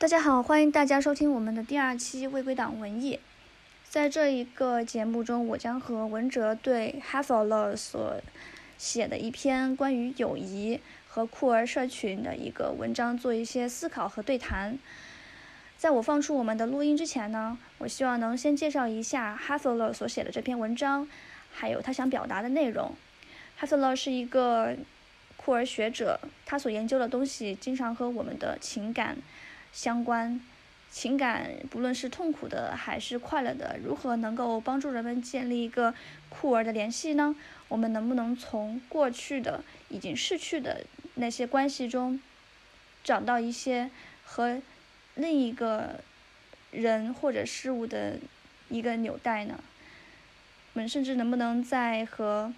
大家好，欢迎大家收听我们的第二期未归档文艺。在这一个节目中，我将和文哲对 h a f l e 所写的一篇关于友谊和酷儿社群的一个文章做一些思考和对谈。在我放出我们的录音之前呢，我希望能先介绍一下 h a f l e 所写的这篇文章，还有他想表达的内容。h a f l e 是一个酷儿学者，他所研究的东西经常和我们的情感。相关情感，不论是痛苦的还是快乐的，如何能够帮助人们建立一个酷儿的联系呢？我们能不能从过去的已经逝去的那些关系中，找到一些和另一个人或者事物的一个纽带呢？我们甚至能不能在和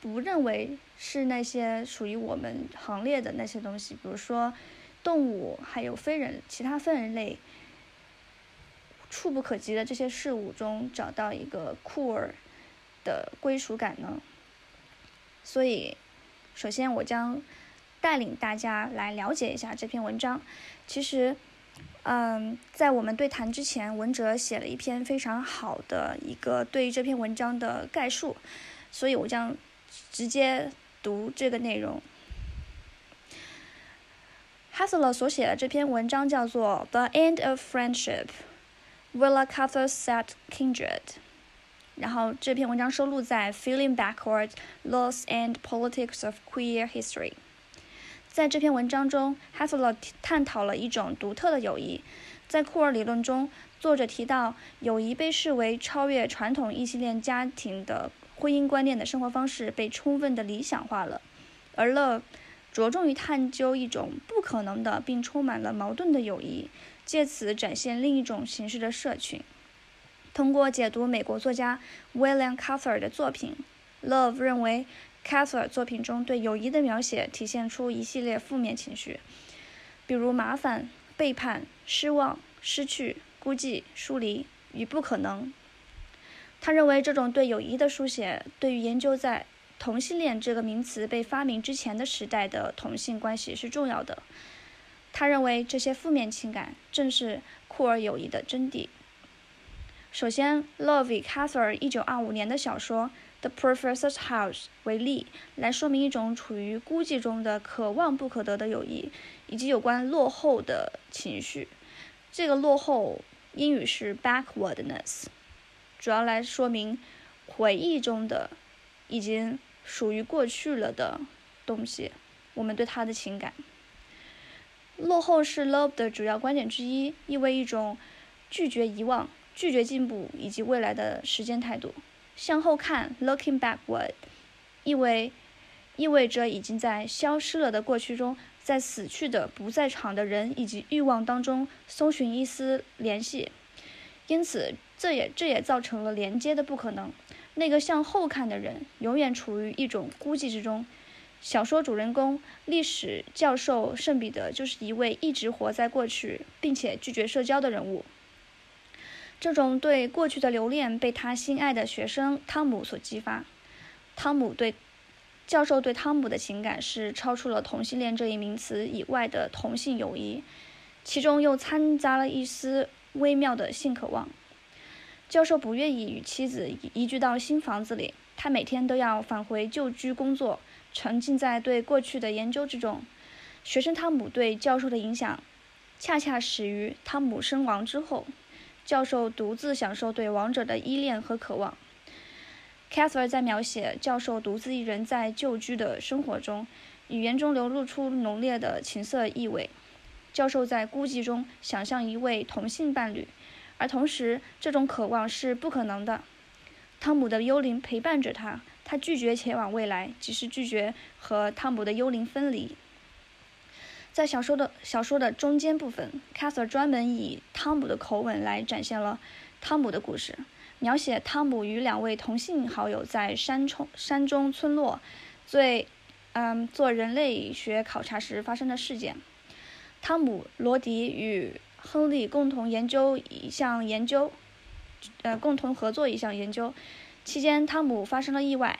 不认为是那些属于我们行列的那些东西，比如说。动物还有非人、其他非人类触不可及的这些事物中，找到一个酷儿的归属感呢？所以，首先我将带领大家来了解一下这篇文章。其实，嗯，在我们对谈之前，文哲写了一篇非常好的一个对于这篇文章的概述，所以我将直接读这个内容。Hassler 所写的这篇文章叫做《The End of Friendship》，Willa Cather said kindred。然后这篇文章收录在《Feeling Backward: Loss and Politics of Queer History》。在这篇文章中，Hassler 探讨了一种独特的友谊。在库尔理论中，作者提到，友谊被视为超越传统异性恋家庭的婚姻观念的生活方式被充分的理想化了，而 Love。着重于探究一种不可能的并充满了矛盾的友谊，借此展现另一种形式的社群。通过解读美国作家 William Cather 的作品，Love 认为 Cather 作品中对友谊的描写体现出一系列负面情绪，比如麻烦、背叛、失望、失去、孤寂、疏离与不可能。他认为这种对友谊的书写对于研究在同性恋这个名词被发明之前的时代的同性关系是重要的。他认为这些负面情感正是酷儿友谊的真谛。首先，Love 以 Cather 1925年的小说《The Professor's House》为例，来说明一种处于孤寂中的可望不可得的友谊，以及有关落后的情绪。这个落后英语是 backwardness，主要来说明回忆中的已经。属于过去了的东西，我们对它的情感。落后是 love 的主要观点之一，意味一种拒绝遗忘、拒绝进步以及未来的时间态度。向后看，looking backward，意味意味着已经在消失了的过去中，在死去的不在场的人以及欲望当中搜寻一丝联系。因此，这也这也造成了连接的不可能。那个向后看的人，永远处于一种孤寂之中。小说主人公、历史教授圣彼得就是一位一直活在过去，并且拒绝社交的人物。这种对过去的留恋被他心爱的学生汤姆所激发。汤姆对教授对汤姆的情感是超出了同性恋这一名词以外的同性友谊，其中又掺杂了一丝微妙的性渴望。教授不愿意与妻子移居到新房子里，他每天都要返回旧居工作，沉浸在对过去的研究之中。学生汤姆对教授的影响，恰恰始于汤姆身亡之后，教授独自享受对亡者的依恋和渴望。Catherine 在描写教授独自一人在旧居的生活中，语言中流露出浓烈的情色意味。教授在孤寂中想象一位同性伴侣。而同时，这种渴望是不可能的。汤姆的幽灵陪伴着他，他拒绝前往未来，即是拒绝和汤姆的幽灵分离。在小说的小说的中间部分，Cather 专门以汤姆的口吻来展现了汤姆的故事，描写汤姆与两位同性好友在山冲山中村落，最嗯做人类学考察时发生的事件。汤姆、罗迪与亨利共同研究一项研究，呃，共同合作一项研究期间，汤姆发生了意外。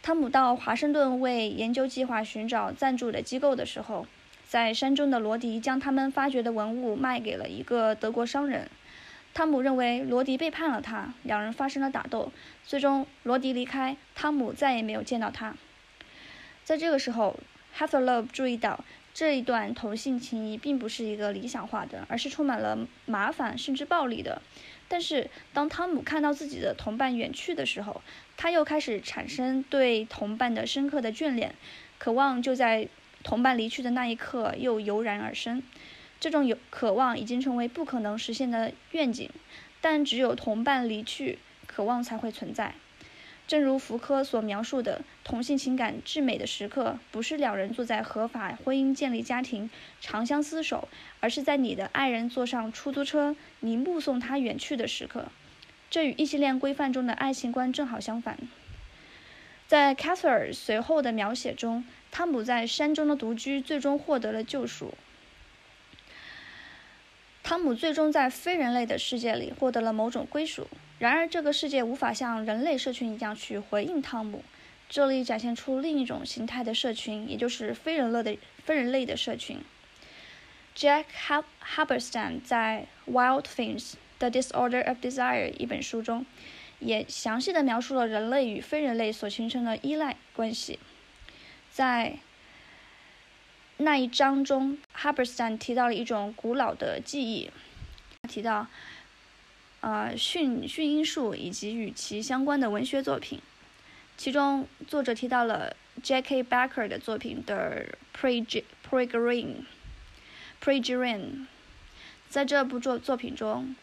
汤姆到华盛顿为研究计划寻找赞助的机构的时候，在山中的罗迪将他们发掘的文物卖给了一个德国商人。汤姆认为罗迪背叛了他，两人发生了打斗，最终罗迪离开，汤姆再也没有见到他。在这个时候，Heather Love 注意到这一段同性情谊并不是一个理想化的，而是充满了麻烦甚至暴力的。但是当汤姆看到自己的同伴远去的时候，他又开始产生对同伴的深刻的眷恋，渴望就在同伴离去的那一刻又油然而生。这种有渴望已经成为不可能实现的愿景，但只有同伴离去，渴望才会存在。正如福柯所描述的，同性情感至美的时刻，不是两人坐在合法婚姻建立家庭、长相厮守，而是在你的爱人坐上出租车，你目送他远去的时刻。这与异性恋规范中的爱情观正好相反。在 c a t h e r 随后的描写中，汤姆在山中的独居最终获得了救赎。汤姆最终在非人类的世界里获得了某种归属，然而这个世界无法像人类社群一样去回应汤姆。这里展现出另一种形态的社群，也就是非人类的非人类的社群。Jack Hab Haberstan 在《Wild Things: The Disorder of Desire》一本书中，也详细的描述了人类与非人类所形成的依赖关系。在那一章中，Haberstan 提到了一种古老的记忆，提到，呃，训训音术以及与其相关的文学作品。其中，作者提到了 J.K. Becker 的作品的 Pregreen。Pregreen。在这部作作品中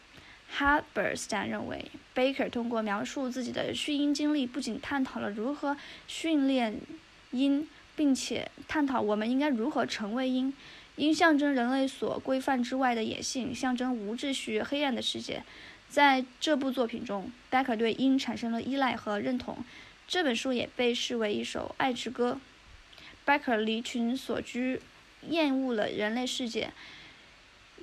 ，Haberstan 认为，Baker 通过描述自己的训音经历，不仅探讨了如何训练音。并且探讨我们应该如何成为鹰。鹰象征人类所规范之外的野性，象征无秩序、黑暗的世界。在这部作品中，，Becker 对鹰产生了依赖和认同。这本书也被视为一首爱之歌。Becker 离群所居，厌恶了人类世界，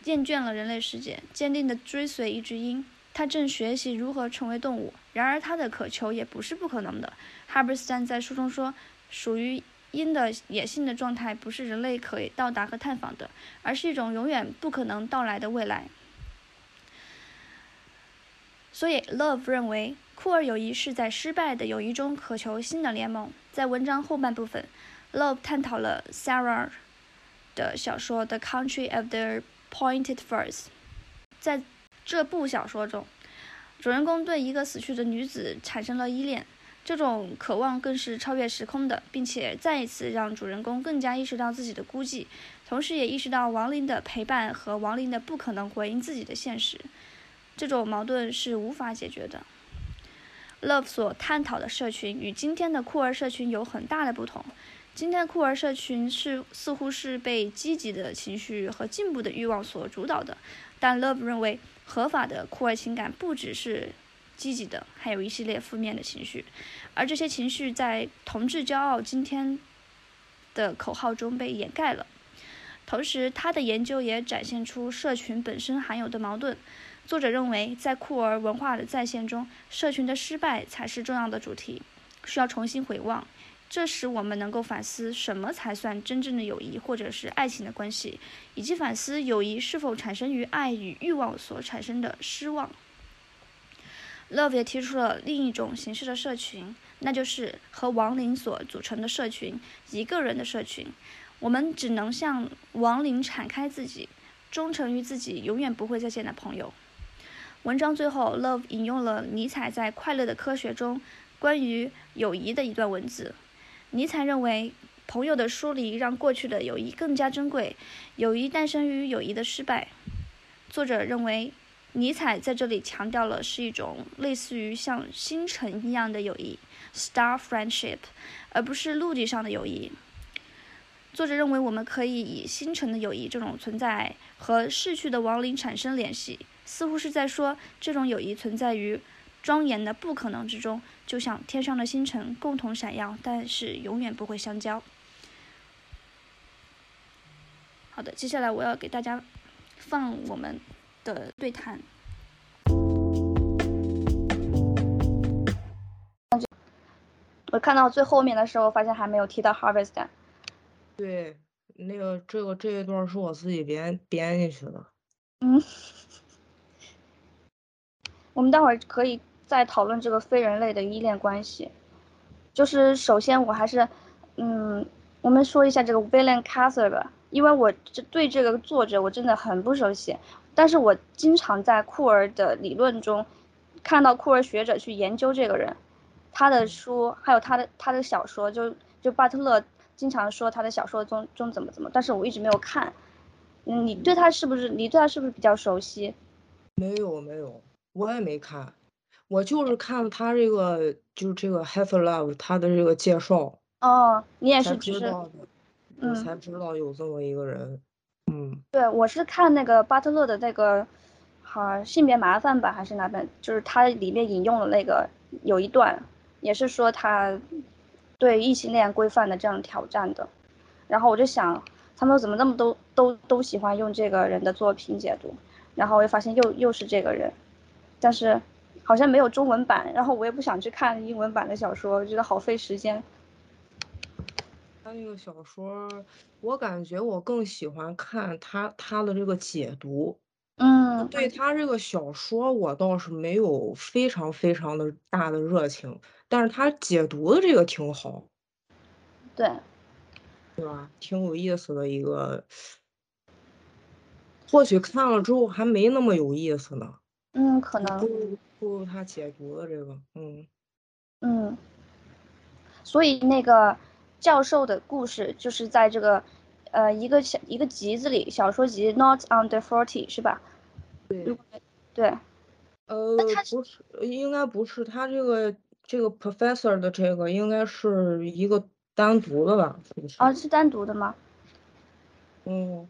厌倦了人类世界，坚定地追随一只鹰。他正学习如何成为动物。然而，他的渴求也不是不可能的。哈伯斯坦在书中说：“属于。”鹰的野性的状态不是人类可以到达和探访的，而是一种永远不可能到来的未来。所以，Love 认为酷儿友谊是在失败的友谊中渴求新的联盟。在文章后半部分，Love 探讨了 Sarah 的小说《The Country of the Pointed Firs》。在这部小说中，主人公对一个死去的女子产生了依恋。这种渴望更是超越时空的，并且再一次让主人公更加意识到自己的孤寂，同时也意识到亡灵的陪伴和亡灵的不可能回应自己的现实。这种矛盾是无法解决的。Love 所探讨的社群与今天的酷儿社群有很大的不同。今天的酷儿社群是似乎是被积极的情绪和进步的欲望所主导的，但 Love 认为合法的酷儿情感不只是。积极的，还有一系列负面的情绪，而这些情绪在“同志骄傲今天”的口号中被掩盖了。同时，他的研究也展现出社群本身含有的矛盾。作者认为，在酷儿文化的再现中，社群的失败才是重要的主题，需要重新回望。这使我们能够反思什么才算真正的友谊，或者是爱情的关系，以及反思友谊是否产生于爱与欲望所产生的失望。Love 也提出了另一种形式的社群，那就是和亡灵所组成的社群，一个人的社群。我们只能向亡灵敞开自己，忠诚于自己永远不会再见的朋友。文章最后，Love 引用了尼采在《快乐的科学》中关于友谊的一段文字。尼采认为，朋友的疏离让过去的友谊更加珍贵，友谊诞生于友谊的失败。作者认为。尼采在这里强调了是一种类似于像星辰一样的友谊 （star friendship），而不是陆地上的友谊。作者认为，我们可以以星辰的友谊这种存在和逝去的亡灵产生联系，似乎是在说这种友谊存在于庄严的不可能之中，就像天上的星辰共同闪耀，但是永远不会相交。好的，接下来我要给大家放我们。的对谈，我看到最后面的时候，发现还没有提到 Harvest。对，那个这个这一段是我自己编编进去的。嗯，我们待会儿可以再讨论这个非人类的依恋关系。就是首先我还是，嗯，我们说一下这个 William Cather 吧，因为我这对这个作者我真的很不熟悉，但是我经常在库尔的理论中看到库尔学者去研究这个人，他的书还有他的他的小说，就就巴特勒经常说他的小说中中怎么怎么，但是我一直没有看。嗯，你对他是不是你对他是不是比较熟悉？没有没有，我也没看，我就是看他这个就是这个 Half Love 他的这个介绍。哦，你也是只是知道的，我嗯才知道有这么一个人。嗯，嗯对，我是看那个巴特勒的那个，好、性别麻烦吧，还是哪本？就是他里面引用了那个有一段，也是说他对异性恋规范的这样挑战的。然后我就想，他们怎么那么都都都喜欢用这个人的作品解读？然后我又发现又又是这个人，但是好像没有中文版，然后我也不想去看英文版的小说，我觉得好费时间。他那个小说，我感觉我更喜欢看他他的这个解读。嗯对他这个小说，我倒是没有非常非常的大的热情，但是他解读的这个挺好，对，对吧？挺有意思的一个，或许看了之后还没那么有意思呢，嗯，可能不。如不如他解读的这个，嗯。嗯，所以那个教授的故事就是在这个呃一个小一个集子里，小说集《Not Under Forty》是吧？对。对，呃，不是，呃应该不是，他这个这个 professor 的这个应该是一个单独的吧？是不是？啊，是单独的吗？嗯，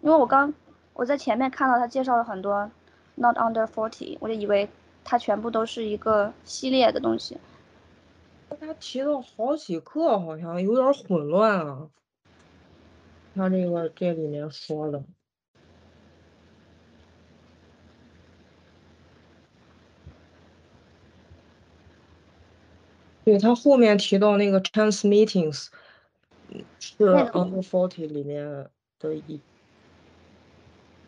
因为我刚我在前面看到他介绍了很多《Not Under Forty》，我就以为它全部都是一个系列的东西。他提到好几个，好像有点儿混乱啊。他这个这里面说的，对，他后面提到那个 chance meetings，嗯，是那个 under forty 里面的一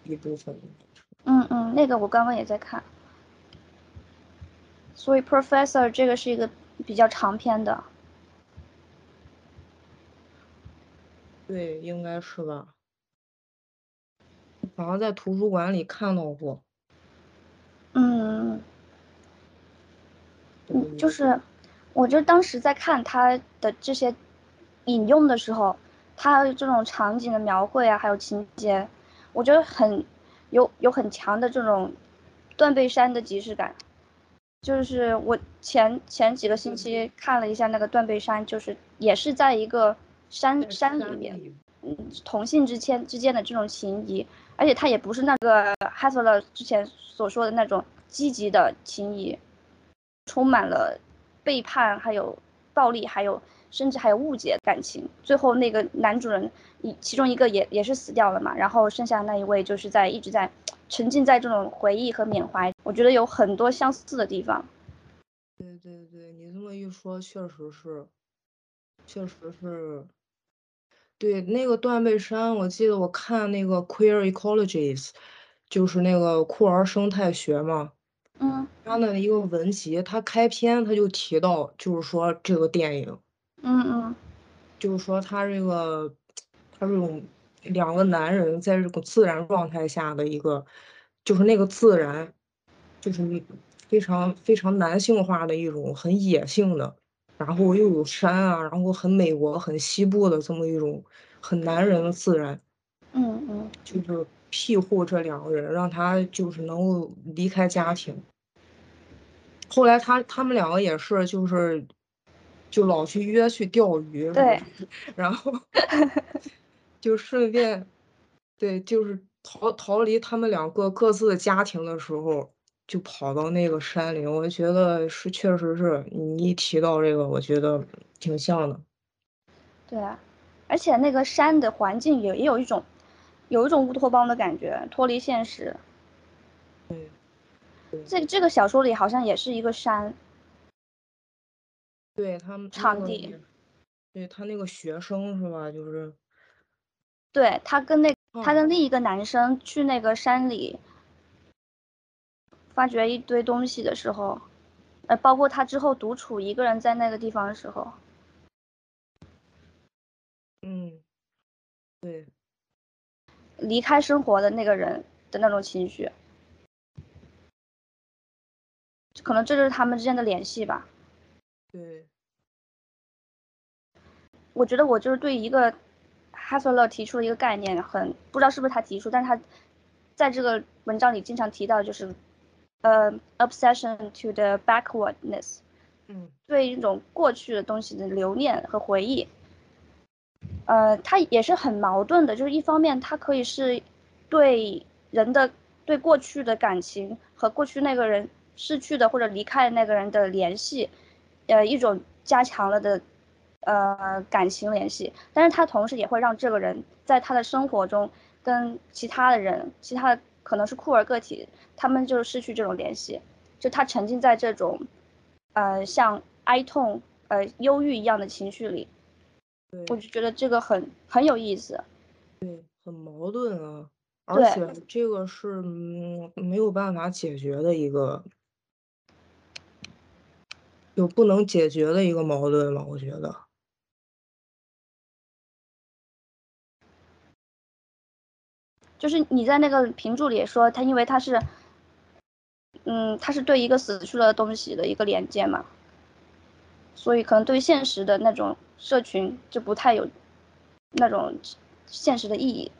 一部分。嗯嗯，那个我刚刚也在看。所以 Professor 这个是一个比较长篇的。对，应该是吧。好像在图书馆里看到过。嗯，嗯，就是，我就当时在看他的这些引用的时候，他这种场景的描绘啊，还有情节，我觉得很有有很强的这种断背山的即视感。就是我前前几个星期看了一下那个断背山，就是也是在一个山山里面，嗯，同性之间之间的这种情谊，而且他也不是那个 l e r 之前所说的那种积极的情谊，充满了背叛，还有暴力，还有甚至还有误解感情。最后那个男主人一其中一个也也是死掉了嘛，然后剩下那一位就是在一直在沉浸在这种回忆和缅怀，我觉得有很多相似的地方。对对对，你这么一说，确实是，确实是。对，那个断背山，我记得我看那个 Queer Ecologies，就是那个酷儿生态学嘛，嗯他的一个文集，他开篇他就提到，就是说这个电影，嗯嗯就是说他这个，他这种两个男人在这个自然状态下的一个，就是那个自然，就是非常非常男性化的一种很野性的，然后又有山啊，然后很美国、很西部的这么一种很男人的自然，嗯嗯就是庇护这两个人，让他就是能够离开家庭。后来他他们两个也是，就是就老去约去钓鱼，对，然后 就顺便，对，就是逃逃离他们两个各自的家庭的时候，就跑到那个山里。我觉得是，确实是你一提到这个，我觉得挺像的。对啊，而且那个山的环境也也有一种，有一种乌托邦的感觉，脱离现实。对，这这个小说里好像也是一个山，对他们场地对他那个学生是吧？就是对他跟那他跟另一个男生去那个山里发掘一堆东西的时候，呃，包括他之后独处一个人在那个地方的时候，嗯，对，离开生活的那个人的那种情绪，可能这就是他们之间的联系吧。对，我觉得我就是对一个哈瑟勒提出了一个概念，很不知道是不是他提出，但是他在这个文章里经常提到，就是呃，obsession to the backwardness，嗯，对一种过去的东西的留念和回忆。呃，它也是很矛盾的，就是一方面它可以是对人的对过去的感情和过去那个人逝去的或者离开的那个人的联系，呃，一种加强了的呃感情联系，但是他同时也会让这个人在他的生活中跟其他的人，其他的可能是酷儿个体，他们就失去这种联系，就他沉浸在这种呃像哀痛、呃忧郁一样的情绪里。我就觉得这个很很有意思，对，很矛盾啊，而且这个是嗯没有办法解决的一个，有不能解决的一个矛盾了？我觉得，就是你在那个评注里说他，因为他是，嗯，他是对一个死去的东西的一个连接嘛，所以可能对现实的那种。社群就不太有那种现实的意义。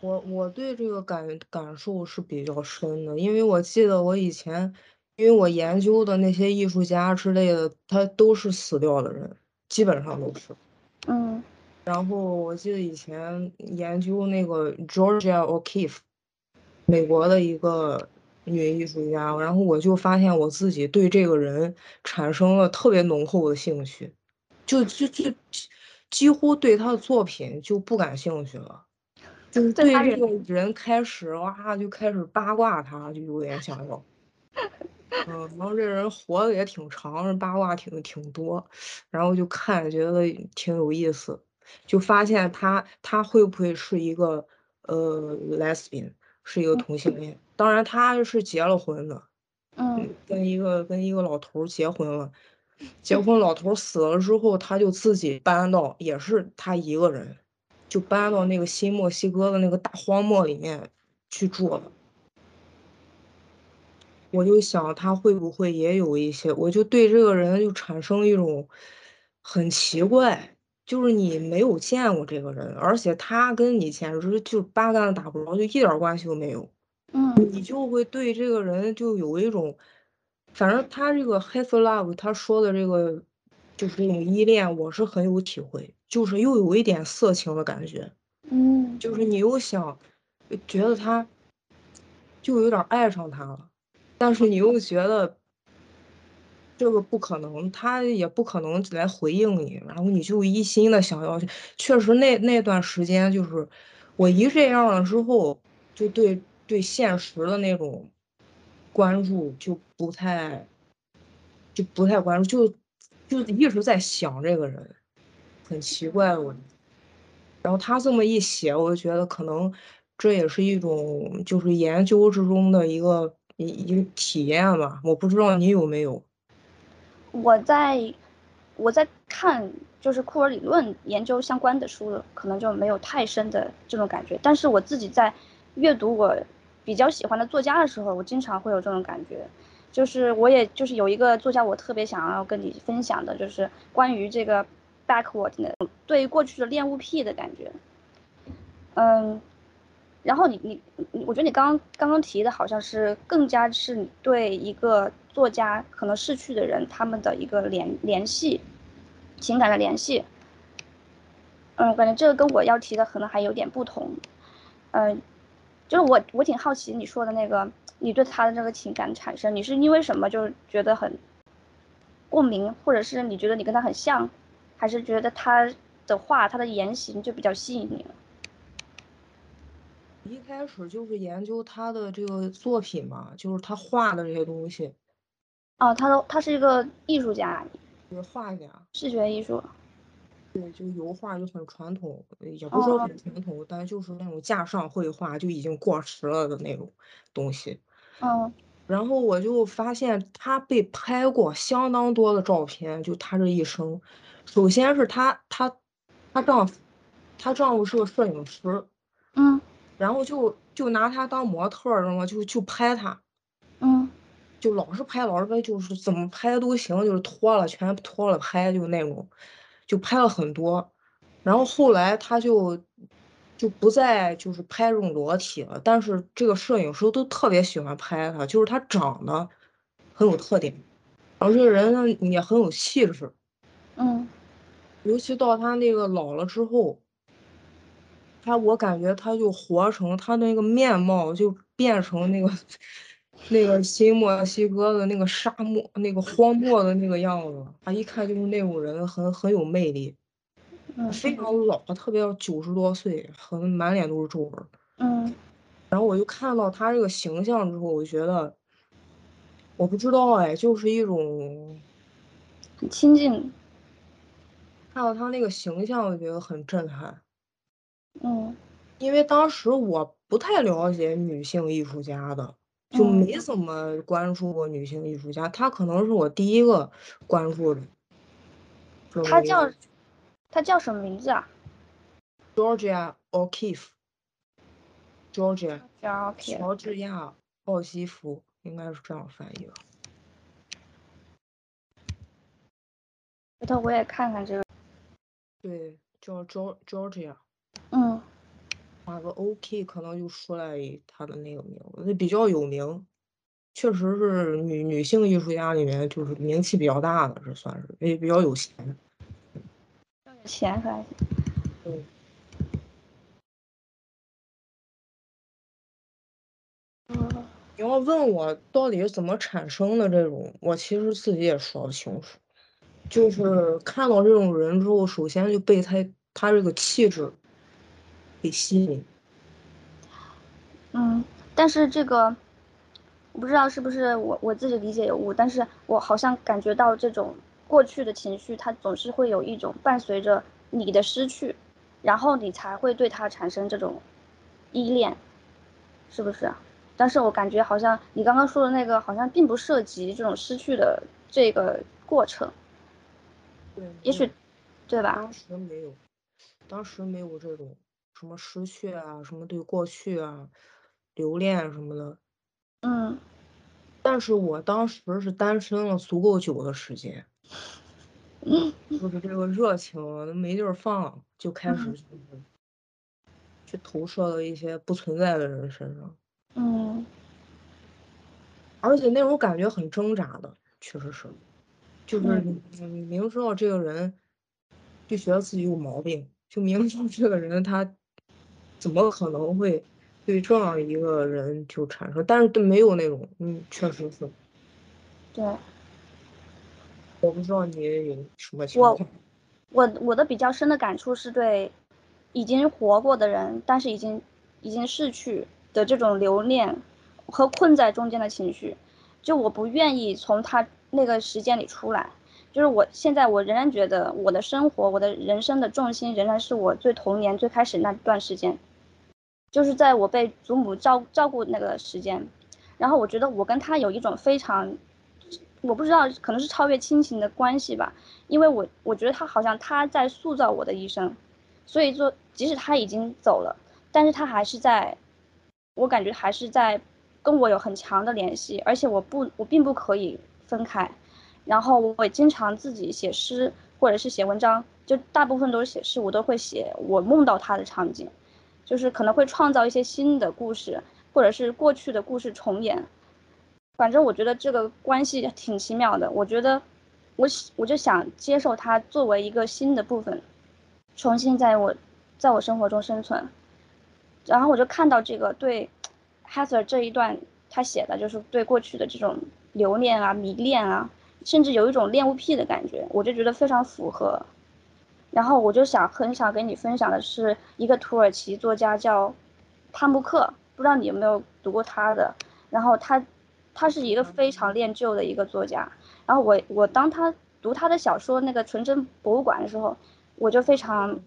我我对这个感感受是比较深的，因为我记得我以前，因为我研究的那些艺术家之类的，他都是死掉的人，基本上都是。嗯。然后我记得以前研究那个 Georgia O'Keeffe，美国的一个。女艺术家，然后我就发现我自己对这个人产生了特别浓厚的兴趣，就就就几乎对他的作品就不感兴趣了，就是对这个人开始哇就开始八卦他，就有点想要，嗯，然后这人活的也挺长，八卦挺挺多，然后就看觉得挺有意思，就发现他他会不会是一个呃 lesbian。是一个同性恋，当然他是结了婚的，嗯，跟一个跟一个老头结婚了，结婚老头死了之后，他就自己搬到，也是他一个人，就搬到那个新墨西哥的那个大荒漠里面去住了。我就想他会不会也有一些，我就对这个人就产生一种很奇怪。就是你没有见过这个人，而且他跟你简直就八竿子打不着，就一点关系都没有。嗯，你就会对这个人就有一种，反正他这个 hate love，他说的这个就是这种依恋，我是很有体会，就是又有一点色情的感觉。嗯，就是你又想觉得他就有点爱上他了，但是你又觉得。这个不可能，他也不可能来回应你，然后你就一心的想要。确实，那那段时间就是我一这样了之后，就对对现实的那种关注就不太就不太关注，就就一直在想这个人，很奇怪我。然后他这么一写，我就觉得可能这也是一种就是研究之中的一个一一个体验吧。我不知道你有没有。我在我在看就是库尔理论研究相关的书，可能就没有太深的这种感觉。但是我自己在阅读我比较喜欢的作家的时候，我经常会有这种感觉。就是我也就是有一个作家，我特别想要跟你分享的，就是关于这个 backward 的对过去的恋物癖的感觉。嗯。然后你你你，我觉得你刚刚刚提的好像是更加是你对一个作家可能逝去的人他们的一个联联系，情感的联系。嗯，感觉这个跟我要提的可能还有点不同。嗯，就是我我挺好奇你说的那个，你对他的这个情感产生，你是因为什么就是觉得很共鸣，或者是你觉得你跟他很像，还是觉得他的话他的言行就比较吸引你？一开始就是研究他的这个作品嘛，就是他画的这些东西。哦，他都他是一个艺术家，是画家，视觉艺术。对，就油画就很传统，也不是说很传统，但就是那种架上绘画就已经过时了的那种东西。嗯然后我就发现他被拍过相当多的照片，就他这一生。首先是他他他丈夫，她丈夫是个摄影师，嗯然后就就拿她当模特儿，知道吗？就就拍她，嗯就老是拍，老是拍，就是怎么拍都行，就是脱了全脱了拍，就那种，就拍了很多。然后后来他就就不再就是拍这种裸体了，但是这个摄影师都特别喜欢拍他，就是他长得很有特点，然后这个人呢也很有气质，嗯尤其到他那个老了之后，他我感觉他就活成他那个面貌就变成那个那个新墨西哥的那个沙漠那个荒漠的那个样子，他一看就是那种人，很很有魅力。嗯非常老，特别要九十多岁，很满脸都是皱纹。嗯然后我就看到他这个形象之后，我就觉得，我不知道哎，就是一种很亲近。看到他那个形象，我觉得很震撼。嗯因为当时我不太了解女性艺术家的，就嗯没怎么关注过女性艺术家。她可能是我第一个关注的。这么一个他叫她叫什么名字啊 Georgia O'Keeffe。Georgia 叫 OK，乔治亚奥西弗，应该是这样翻译吧。回头我也看看这个。对，叫 Geor Georgia，嗯打个 OK 可能就出来他的那个名字，那比较有名，确实是女女性艺术家里面就是名气比较大的，这算是也比较有钱。有钱还是？嗯，嗯你要问我到底是怎么产生的这种，我其实自己也说不清楚。就是看到这种人之后，首先就被他他这个气质给吸引。嗯，但是这个我不知道是不是我我自己理解有误，但是我好像感觉到这种过去的情绪，它总是会有一种伴随着你的失去，然后你才会对它产生这种依恋，是不是？但是我感觉好像你刚刚说的那个好像并不涉及这种失去的这个过程，对，也许对吧？当时没有，当时没有这种什么失去啊，什么对过去啊留恋什么的。嗯。但是我当时是单身了足够久的时间，嗯就是这个热情没地儿放，就开始嗯。就是去投射到一些不存在的人身上，嗯。而且那种感觉很挣扎的，确实是，就是你明知道这个人就觉得自己有毛病，就明知道这个人他怎么可能会对这样一个人就产生，但是都没有那种，嗯，确实是，对。我不知道你有什么情我况。我我的比较深的感触是对已经活过的人，但是已经已经逝去的这种留恋和困在中间的情绪，就我不愿意从他那个时间里出来。就是我现在我仍然觉得我的生活，我的人生的重心仍然是我最童年最开始那段时间，就是在我被祖母照照顾那个时间。然后我觉得我跟他有一种非常，我不知道可能是超越亲情的关系吧，因为我我觉得他好像他在塑造我的一生，所以说即使他已经走了，但是他还是在，我感觉还是在跟我有很强的联系，而且我不我并不可以分开，然后我也经常自己写诗或者是写文章，就大部分都是写诗，我都会写我梦到他的场景，就是可能会创造一些新的故事，或者是过去的故事重演。反正我觉得这个关系挺奇妙的，我觉得我我就想接受它作为一个新的部分，重新在我在我生活中生存。然后我就看到这个对 Heather 这一段他写的就是对过去的这种留恋啊、迷恋啊，甚至有一种恋物癖的感觉，我就觉得非常符合。然后我就想很想跟你分享的是一个土耳其作家叫帕慕克，不知道你有没有读过他的。然后他他是一个非常恋旧的一个作家。然后我我当他读他的小说那个《纯真博物馆》的时候，我就非常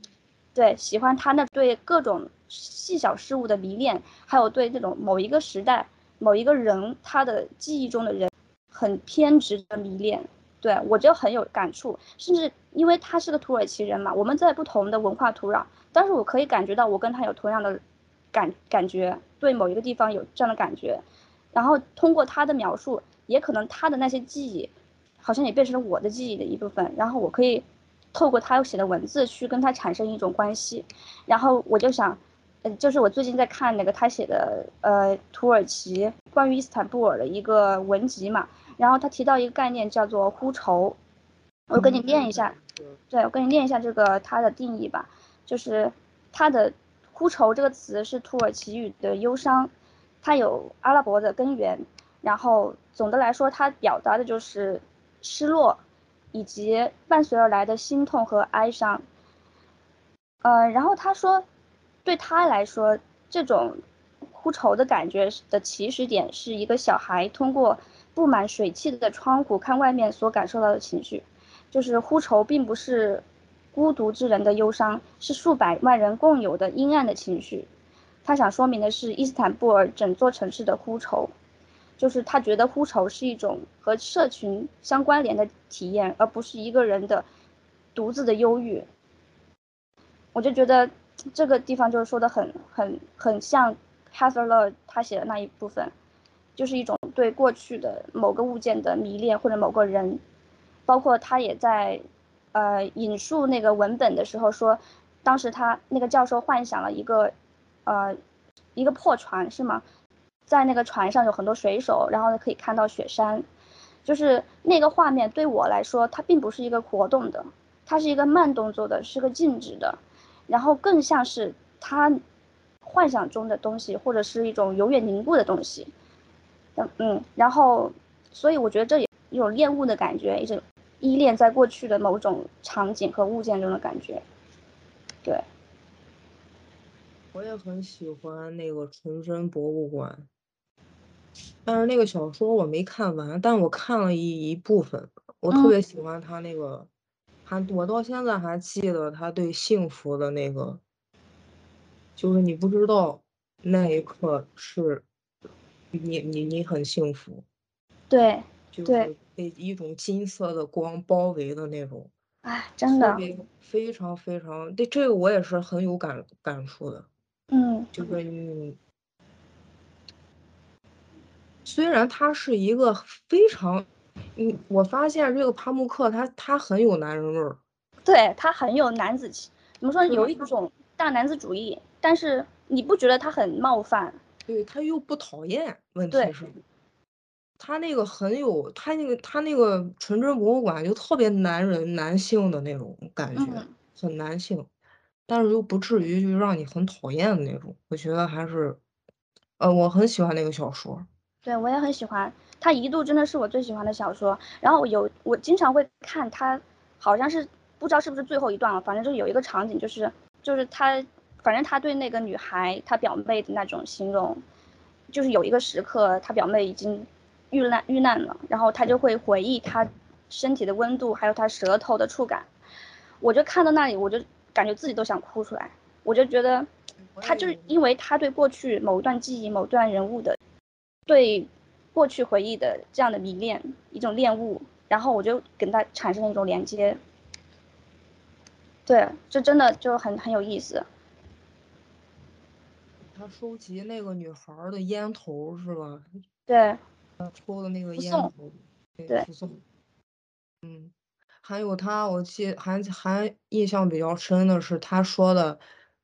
对喜欢他那对各种细小事物的迷恋，还有对这种某一个时代、某一个人他的记忆中的人很偏执的迷恋。对我就很有感触，甚至因为他是个土耳其人嘛，我们在不同的文化土壤，但是我可以感觉到我跟他有同样的感感觉，对某一个地方有这样的感觉，然后通过他的描述，也可能他的那些记忆，好像也变成了我的记忆的一部分，然后我可以透过他写的文字去跟他产生一种关系，然后我就想，嗯，就是我最近在看那个他写的呃土耳其关于伊斯坦布尔的一个文集嘛。然后他提到一个概念叫做呼愁，我跟你念一下，对我跟你念一下这个它的定义吧，就是它的呼愁这个词是土耳其语的忧伤，它有阿拉伯的根源，然后总的来说它表达的就是失落，以及伴随而来的心痛和哀伤。呃，然后他说，对他来说，这种呼愁的感觉的起始点是一个小孩通过。布满水汽的窗户，看外面所感受到的情绪，就是呼愁，并不是孤独之人的忧伤，是数百万人共有的阴暗的情绪。他想说明的是伊斯坦布尔整座城市的呼愁，就是他觉得呼愁是一种和社群相关联的体验，而不是一个人的独自的忧郁。我就觉得这个地方就是说的很很很像 Heather Lord 他写的那一部分。就是一种对过去的某个物件的迷恋，或者某个人，包括他也在，呃，引述那个文本的时候说，当时他那个教授幻想了一个，呃，一个破船是吗？在那个船上有很多水手，然后呢可以看到雪山，就是那个画面对我来说，它并不是一个活动的，它是一个慢动作的，是个静止的，然后更像是他幻想中的东西，或者是一种永远凝固的东西。嗯，然后，所以我觉得这也一种恋物的感觉，一种依恋在过去的某种场景和物件中的感觉。对，我也很喜欢那个纯真博物馆，但是那个小说我没看完，但我看了一一部分，我特别喜欢他那个，还我到现在还记得他对幸福的那个，就是你不知道那一刻是。你你你很幸福，对，就是被一种金色的光包围的那种，哎，真的，非常非常，对这个我也是很有感感触的，嗯，就是你，虽然他是一个非常，嗯，我发现这个帕慕克他他很有男人味儿，对他很有男子气，怎么说有一种大男子主义，但是你不觉得他很冒犯？对他又不讨厌，问题是，他那个很有，他那个他那个纯真博物馆就特别男人男性的那种感觉，很男性，但是又不至于就让你很讨厌的那种。我觉得还是，呃，我很喜欢那个小说。对，我也很喜欢，他一度真的是我最喜欢的小说。然后有我经常会看他，好像是不知道是不是最后一段了，反正就有一个场景，就是就是他。反正他对那个女孩，他表妹的那种形容，就是有一个时刻，他表妹已经遇难遇难了，然后他就会回忆他身体的温度，还有他舌头的触感。我就看到那里，我就感觉自己都想哭出来。我就觉得，他就是因为他对过去某段记忆、某段人物的对过去回忆的这样的迷恋，一种恋物，然后我就跟他产生了一种连接。对，这真的就很很有意思。他收集那个女孩的烟头是吧？对，抽的那个烟头，对，嗯，还有他，我记还还印象比较深的是他说的，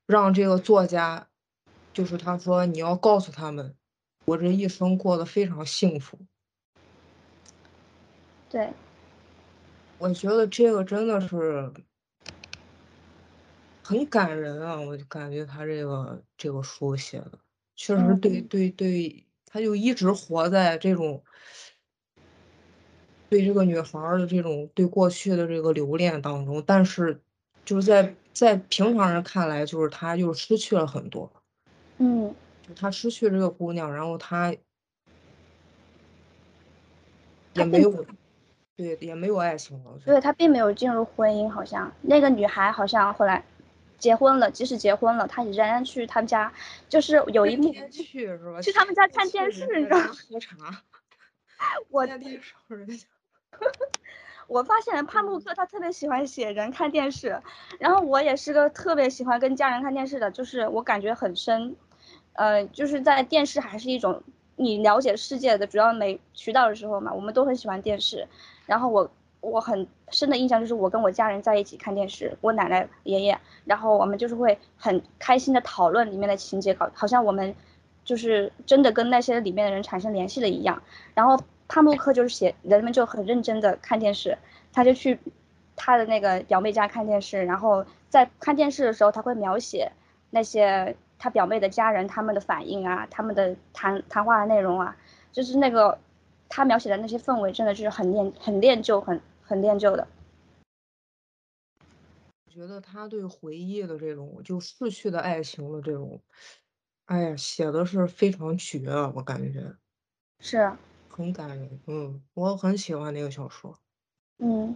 让这个作家，就是他说你要告诉他们，我这一生过得非常幸福。对，我觉得这个真的是。很感人啊！我就感觉他这个这个书写的，确实对对对，他就一直活在这种对这个女孩的这种对过去的这个留恋当中，但是就是在在平常人看来，就是他就失去了很多，嗯，就他失去这个姑娘，然后他也没有，对，也没有爱情了。对他并没有进入婚姻，好像。那个女孩好像后来结婚了，即使结婚了，她仍然去他们家，就是有一幕去是吧？去他们家看电视，你知道吗？喝茶。我发现帕慕克他特别喜欢写人看电视，然后我也是个特别喜欢跟家人看电视的，就是我感觉很深，呃，就是在电视还是一种你了解世界的主要媒渠道的时候嘛，我们都很喜欢电视。然后我我很深的印象就是我跟我家人在一起看电视，我奶奶爷爷，然后我们就是会很开心的讨论里面的情节，搞好像我们就是真的跟那些里面的人产生联系了一样，然后。帕慕克就是写人们就很认真的看电视，他就去他的那个表妹家看电视，然后在看电视的时候，他会描写那些他表妹的家人他们的反应啊，他们的谈谈话的内容啊，就是那个他描写的那些氛围，真的就是很练很练就，很很练就的。我觉得他对回忆的这种就逝去的爱情的这种，哎呀，写的是非常绝，我感觉是。很感人，嗯，我很喜欢那个小说。嗯，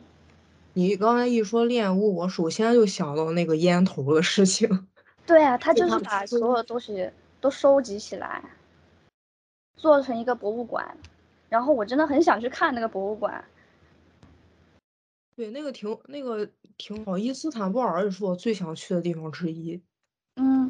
你刚才一说恋物，我首先就想到那个烟头的事情。对啊，他就是把所有东西都收集起来，做成一个博物馆。然后我真的很想去看那个博物馆。对，那个挺那个挺好，伊斯坦布尔也是我最想去的地方之一。嗯，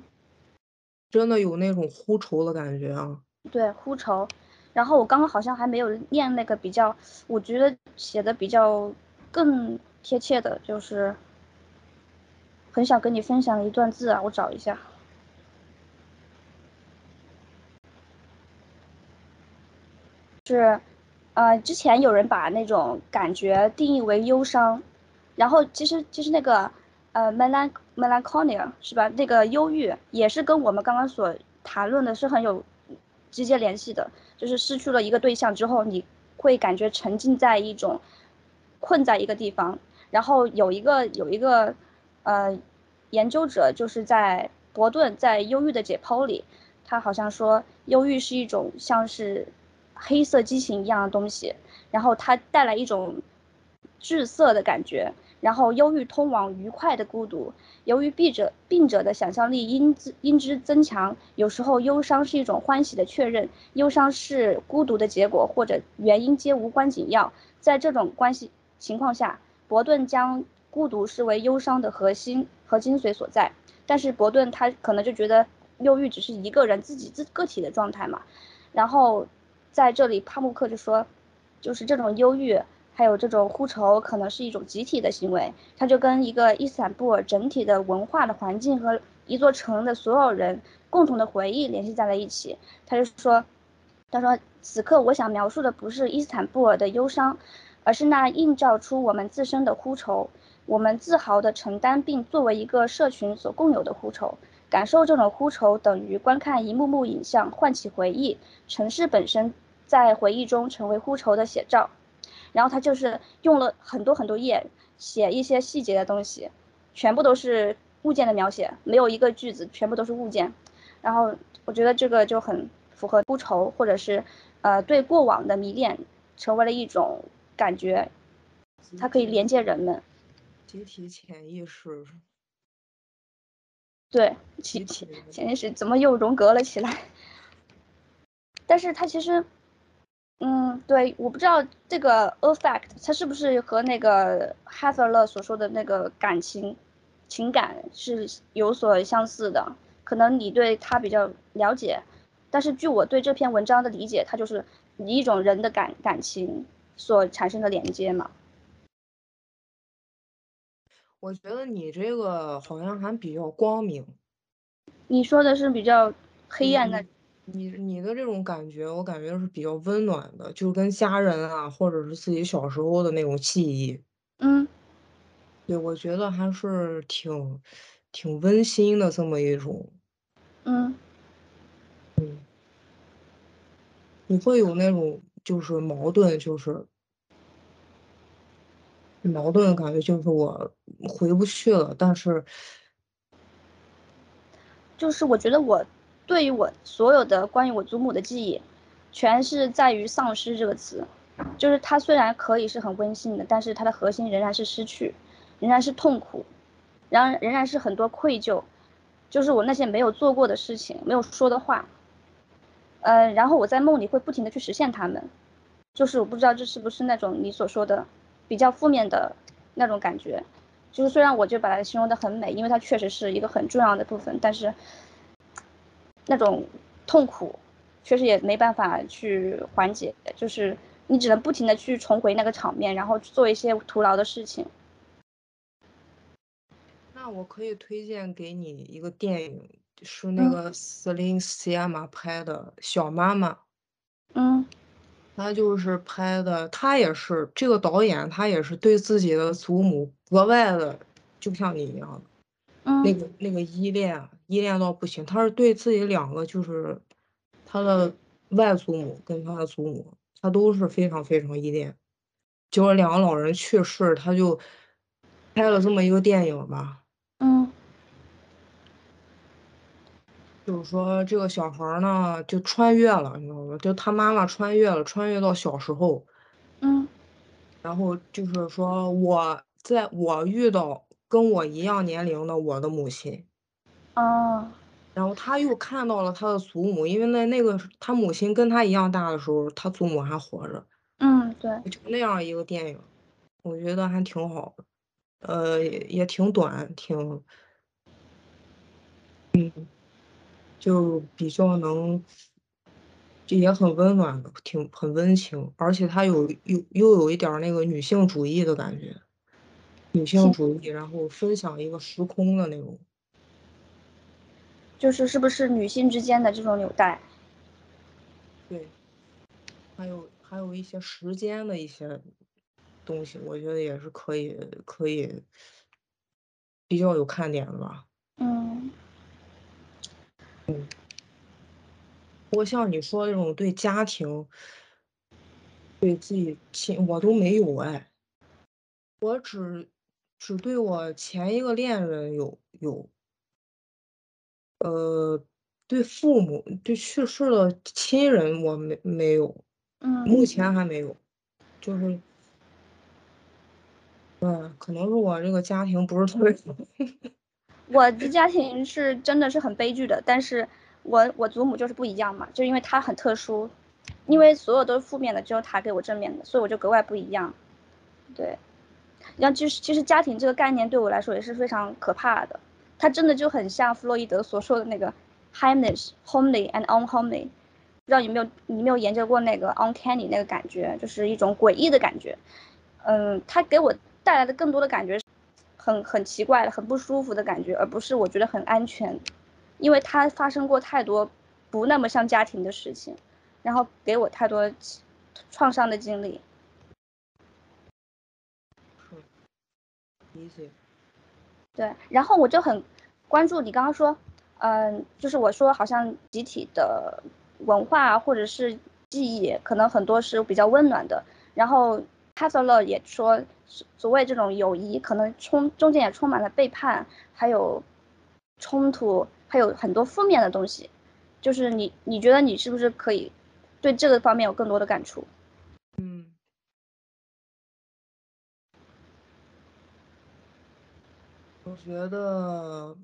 真的有那种呼愁的感觉啊。对，呼愁。然后我刚刚好像还没有念那个比较，我觉得写的比较更贴切的，就是很想跟你分享一段字啊，我找一下，是，呃，之前有人把那种感觉定义为忧伤，然后其实其实那个呃，melan melancholia 是吧？那个忧郁也是跟我们刚刚所谈论的是很有直接联系的。就是失去了一个对象之后，你会感觉沉浸在一种困在一个地方。然后有一个有一个呃研究者，就是在伯顿在《忧郁的解剖》里，他好像说忧郁是一种像是黑色激情一样的东西，然后它带来一种滞涩的感觉。然后忧郁通往愉快的孤独。由于病者病者的想象力因之因之增强，有时候忧伤是一种欢喜的确认，忧伤是孤独的结果，或者原因皆无关紧要。在这种关系情况下，伯顿将孤独视为忧伤的核心和精髓所在。但是伯顿他可能就觉得忧郁只是一个人自己自个体的状态嘛。然后在这里，帕慕克就说，就是这种忧郁。还有这种呼愁可能是一种集体的行为，它就跟一个伊斯坦布尔整体的文化的环境和一座城的所有人共同的回忆联系在了一起。他就说，他说此刻我想描述的不是伊斯坦布尔的忧伤，而是那映照出我们自身的呼愁，我们自豪的承担并作为一个社群所共有的呼愁。感受这种呼愁等于观看一幕幕影像，唤起回忆。城市本身在回忆中成为呼愁的写照。然后他就是用了很多很多页写一些细节的东西，全部都是物件的描写，没有一个句子，全部都是物件。然后我觉得这个就很符合呼愁，或者是呃对过往的迷恋，成为了一种感觉，它可以连接人们。集体潜意识。对，集体潜意识怎么又荣格了起来？但是它其实。嗯，对，我不知道这个 affect 它是不是和那个哈弗勒所说的那个感情、情感是有所相似的。可能你对他比较了解，但是据我对这篇文章的理解，它就是以一种人的感感情所产生的连接嘛。我觉得你这个好像还比较光明。你说的是比较黑暗的。你你的这种感觉，我感觉是比较温暖的，就跟家人啊，或者是自己小时候的那种记忆。嗯，对，我觉得还是挺挺温馨的这么一种。嗯嗯，你会有那种就是矛盾，就是矛盾的感觉，就是我回不去了，但是就是我觉得我。对于我所有的关于我祖母的记忆，全是在于丧失这个词。就是它虽然可以是很温馨的，但是它的核心仍然是失去，仍然是痛苦，然仍然是很多愧疚，就是我那些没有做过的事情，没有说的话，呃，然后我在梦里会不停的去实现它们，就是我不知道这是不是那种你所说的比较负面的那种感觉，就是虽然我就把它形容的很美，因为它确实是一个很重要的部分，但是那种痛苦确实也没办法去缓解，就是。你只能不停的去重回那个场面，然后做一些徒劳的事情。那我可以推荐给你一个电影，是那个斯林西亚玛拍的《小妈妈》。嗯。他就是拍的，他也是这个导演，他也是对自己的祖母格外的，就像你一样，那个那个依恋，依恋到不行。他是对自己两个，就是他的外祖母跟他的祖母。他都是非常非常依恋，结果两个老人去世，他就拍了这么一个电影吧。嗯，就是说这个小孩呢，就穿越了，你知道吗？就他妈妈穿越了，穿越到小时候。嗯，然后就是说我在我遇到跟我一样年龄的我的母亲。哦。然后他又看到了他的祖母，因为那那个他母亲跟他一样大的时候，他祖母还活着。嗯，对。就那样一个电影，我觉得还挺好的，呃，也挺短，挺，嗯，就比较能，就也很温暖的，挺很温情，而且他有又又有一点那个女性主义的感觉，女性主义，然后分享一个时空的那种。就是是不是女性之间的这种纽带？对，还有还有一些时间的一些东西，我觉得也是可以可以比较有看点的吧。嗯，嗯，不过像你说这种对家庭、对自己亲，我都没有哎，我只只对我前一个恋人有有。呃，对父母，对去世的亲人，我没没有，嗯，目前还没有，就是，嗯，可能是我这个家庭不是特别好。我的家庭是真的是很悲剧的，但是我我祖母就是不一样嘛，就因为她很特殊，因为所有都是负面的，只有她给我正面的，所以我就格外不一样。对，然后其实其实家庭这个概念对我来说也是非常可怕的。它真的就很像弗洛伊德所说的那个 heimlich, homely and unhomely，不知道有没有你没有研究过那个 uncanny 那个感觉，就是一种诡异的感觉。嗯，它给我带来的更多的感觉，很很奇怪的、很不舒服的感觉，而不是我觉得很安全，因为它发生过太多不那么像家庭的事情，然后给我太多创伤的经历。理解。对，然后我就很关注你刚刚说，嗯，就是我说好像集体的文化或者是记忆，可能很多是比较温暖的。然后 h e r 也说，所谓这种友谊，可能充中间也充满了背叛，还有冲突，还有很多负面的东西。就是你，你觉得你是不是可以对这个方面有更多的感触？嗯。我觉得，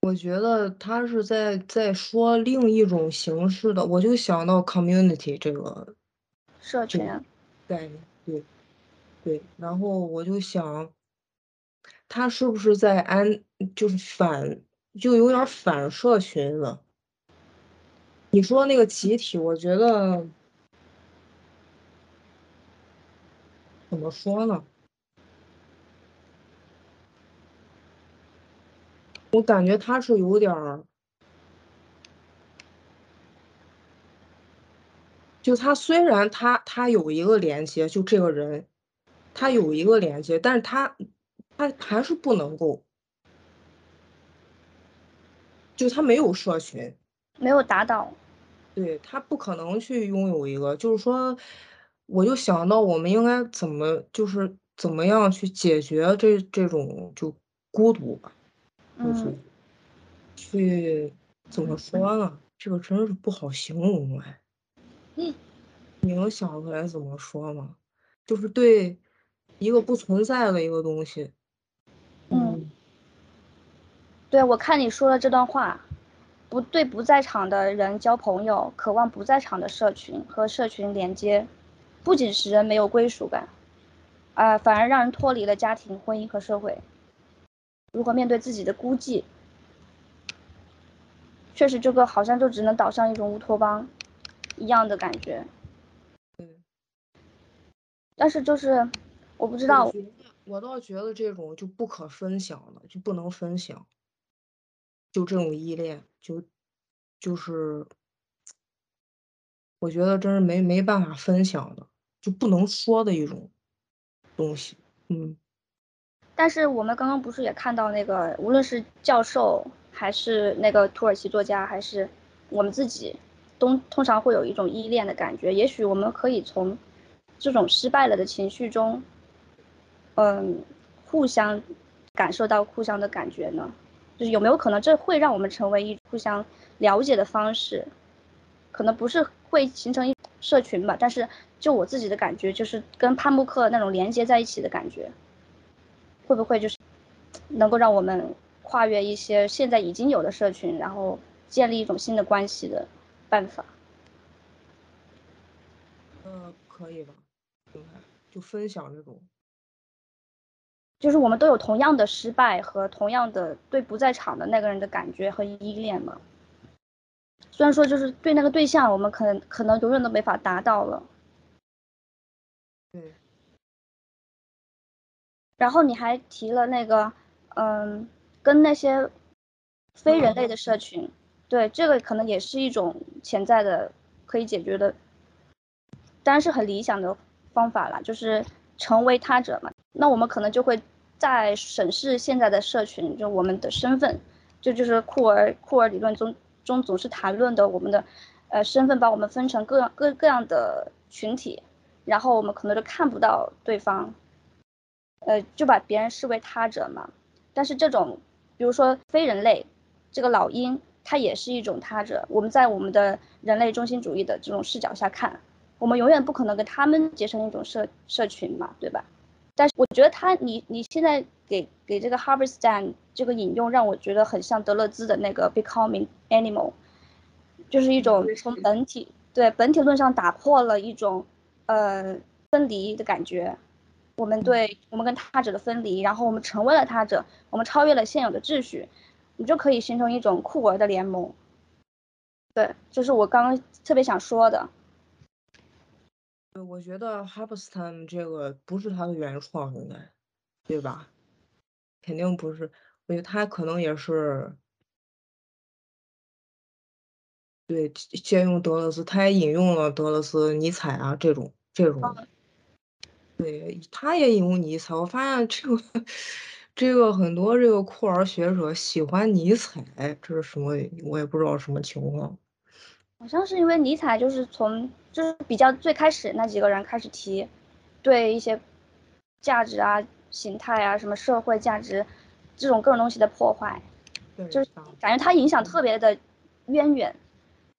我觉得他是在在说另一种形式的，我就想到 community 这个社群概念，对对，然后我就想，他是不是在安，就是反，就有点反社群了。你说那个集体，我觉得怎么说呢？我感觉他是有点儿，就他虽然他他有一个连接，就这个人，他有一个连接，但是他他还是不能够，就他没有社群，没有达到，对他不可能去拥有一个，就是说，我就想到我们应该怎么，就是怎么样去解决这这种就孤独吧。嗯，去怎么说呢？这个真是不好形容哎。嗯，你能想出来怎么说吗？就是对一个不存在的一个东西，嗯，对，我看你说的这段话，不对不在场的人交朋友，渴望不在场的社群和社群连接，不仅使人没有归属感，啊，反而让人脱离了家庭、婚姻和社会。如何面对自己的孤寂？确实，这个好像就只能导向一种乌托邦一样的感觉。但是就是，我不知道。我倒觉得这种就不可分享了，就不能分享。就这种依恋，就就是，我觉得真是没没办法分享的，就不能说的一种东西。嗯。但是我们刚刚不是也看到那个，无论是教授还是那个土耳其作家，还是我们自己，都通常会有一种依恋的感觉。也许我们可以从这种失败了的情绪中，嗯，互相感受到互相的感觉呢？就是有没有可能这会让我们成为一互相了解的方式？可能不是会形成一社群吧，但是就我自己的感觉，就是跟帕慕克那种连接在一起的感觉。会不会就是能够让我们跨越一些现在已经有的社群，然后建立一种新的关系的办法？呃，可以吧，就分享这种，就是我们都有同样的失败和同样的对不在场的那个人的感觉和依恋嘛。虽然说就是对那个对象，我们可能可能永远都没法达到了。对。然后你还提了那个，嗯，跟那些非人类的社群，对这个可能也是一种潜在的可以解决的，当然是很理想的方法了，就是成为他者嘛。那我们可能就会在审视现在的社群，就我们的身份，就就是库尔库尔理论中中总是谈论的我们的，呃，身份把我们分成各样各各样的群体，然后我们可能就看不到对方。呃，就把别人视为他者嘛。但是这种，比如说非人类，这个老鹰，它也是一种他者。我们在我们的人类中心主义的这种视角下看，我们永远不可能跟他们结成一种社社群嘛，对吧？但是我觉得他，你你现在给给这个 Harvard Stan 这个引用，让我觉得很像德勒兹的那个 Becoming Animal，就是一种从本体对本体论上打破了一种呃分离的感觉。我们对我们跟他者的分离，然后我们成为了他者，我们超越了现有的秩序，你就可以形成一种酷儿的联盟。对，就是我刚刚特别想说的。对，我觉得 b s t a m 这个不是他的原创，应该，对吧？肯定不是，我觉得他可能也是，对，借用德勒斯，他也引用了德勒斯、尼采啊这种这种。对，他也引用尼采。我发现这个这个很多这个酷儿学者喜欢尼采，这是什么？我也不知道什么情况。好像是因为尼采就是从就是比较最开始那几个人开始提，对一些价值啊、形态啊、什么社会价值这种各种东西的破坏，就是感觉他影响特别的渊源，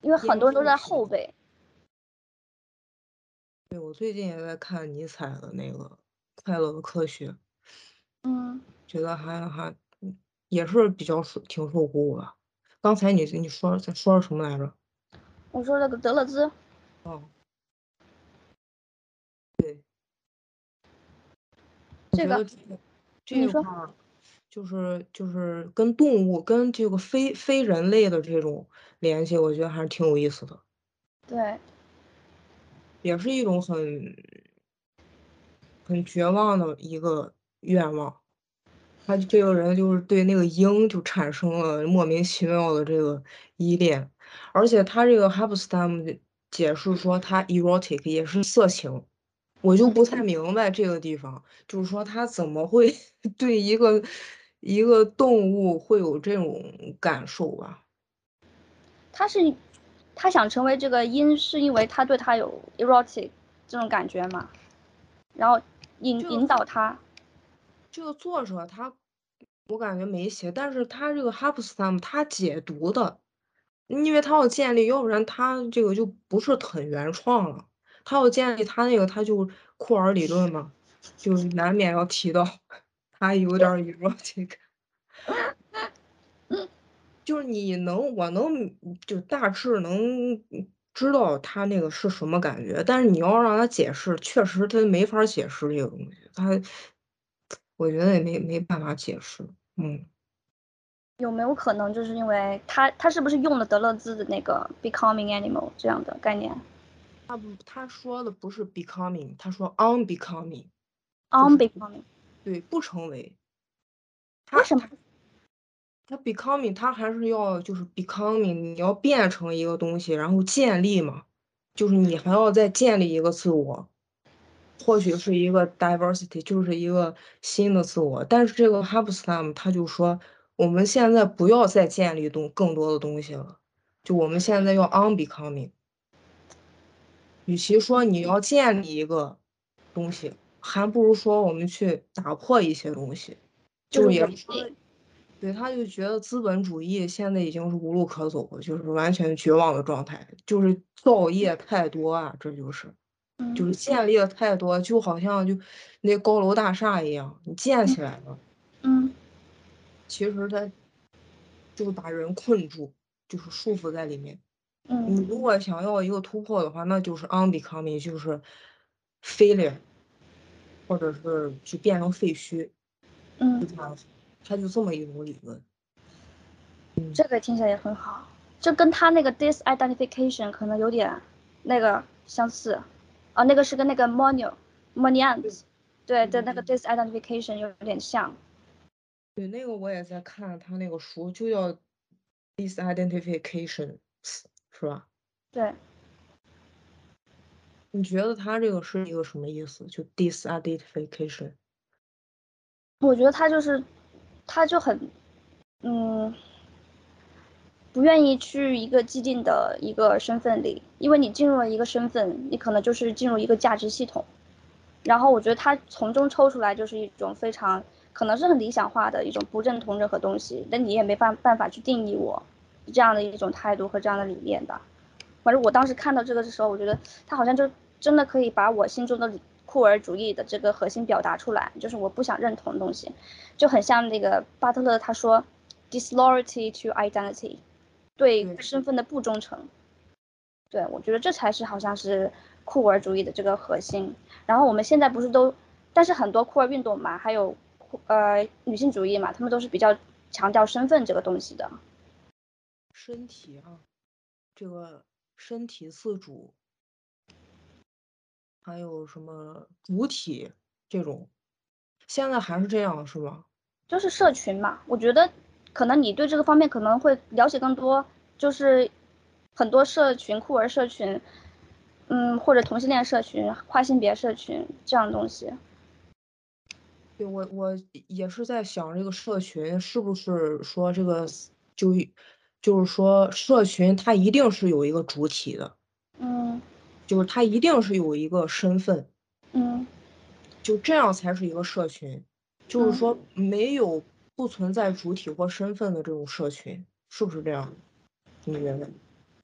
因为很多人都在后辈。对，我最近也在看尼采的那个《快乐的科学》，嗯，觉得还还也是比较受挺受鼓舞的。刚才你你说在说什么来着？我说那个德勒兹。哦，对，这个这块儿就是就是跟动物跟这个非非人类的这种联系，我觉得还是挺有意思的。对。也是一种很很绝望的一个愿望，他这个人就是对那个鹰就产生了莫名其妙的这个依恋，而且他这个 h a b s t a m 解释说他 erotic 也是色情，我就不太明白这个地方，就是说他怎么会 对一个一个动物会有这种感受吧？他是。他想成为这个鹰，是因为他对他有 erotic 这种感觉嘛，然后引引导他。这个作者他，我感觉没写，但是他这个 h a p s t a m 他解读的，因为他要建立，要不然他这个就不是很原创了。他要建立他那个，他就库尔理论嘛，就难免要提到，他有点儿逻辑就是你能，我能就大致能知道他那个是什么感觉，但是你要让他解释，确实他没法解释这个东西，他，我觉得也没没办法解释，嗯。有没有可能就是因为他他是不是用了德勒兹的那个 becoming animal 这样的概念？他不，他说的不是 becoming，他说 unbecoming。unbecoming。对，不成为。为什么？他 becoming，他还是要就是 becoming，你要变成一个东西，然后建立嘛，就是你还要再建立一个自我，或许是一个 diversity，就是一个新的自我。但是这个 Hubstam 他就说。我们现在不要再建立东更多的东西了，就我们现在要 unbecoming。与其说你要建立一个东西，还不如说我们去打破一些东西。就也对，他就觉得资本主义现在已经是无路可走了，就是完全绝望的状态，就是造业太多啊，这就是，就是建立的太多，就好像就那高楼大厦一样，你建起来了，嗯。其实它就是把人困住，就是束缚在里面。嗯，你如果想要一个突破的话，那就是 unbecoming，就是 failure，或者是就变成废墟。嗯，他他就这么一种理论。这个听起来也很好，这跟他那个 disidentification 可能有点那个相似。啊，那个是跟那个 monio monians 对的那个 disidentification 有点像。对，那个我也在看他那个书，就叫 disidentification，是吧？对。你觉得他这个是一个什么意思？就 disidentification？我觉得他就是，他就很，嗯，不愿意去一个既定的一个身份里，因为你进入了一个身份，你可能就是进入一个价值系统，然后我觉得他从中抽出来就是一种非常。可能是很理想化的一种不认同任何东西，那你也没办办法去定义我这样的一种态度和这样的理念吧。反正我当时看到这个的时候，我觉得他好像就真的可以把我心中的酷儿主义的这个核心表达出来，就是我不想认同的东西，就很像那个巴特勒他说，disloyalty to identity，对身份的不忠诚。对，我觉得这才是好像是酷儿主义的这个核心。然后我们现在不是都，但是很多酷儿运动嘛，还有。呃，女性主义嘛，他们都是比较强调身份这个东西的。身体啊，这个身体自主，还有什么主体这种，现在还是这样是吧？就是社群嘛，我觉得可能你对这个方面可能会了解更多，就是很多社群酷儿社群，嗯，或者同性恋社群、跨性别社群这样的东西。对我，我也是在想这个社群是不是说这个就就是说社群它一定是有一个主体的，嗯，就是它一定是有一个身份，嗯，就这样才是一个社群，就是说没有不存在主体或身份的这种社群，是不是这样？你觉得？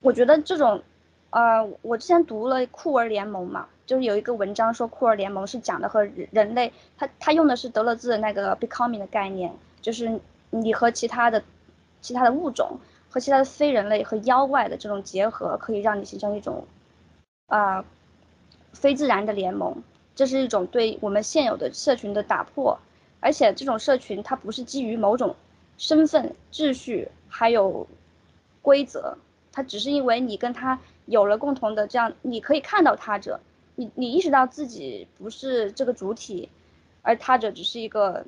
我觉得这种，呃，我之前读了酷儿联盟嘛。就是有一个文章说酷儿联盟是讲的和人类，他他用的是德勒兹的那个 becoming 的概念，就是你和其他的其他的物种和其他的非人类和妖怪的这种结合，可以让你形成一种啊非自然的联盟。这是一种对我们现有的社群的打破，而且这种社群它不是基于某种身份秩序还有规则，它只是因为你跟他有了共同的这样，你可以看到他者。你你意识到自己不是这个主体，而他者只是一个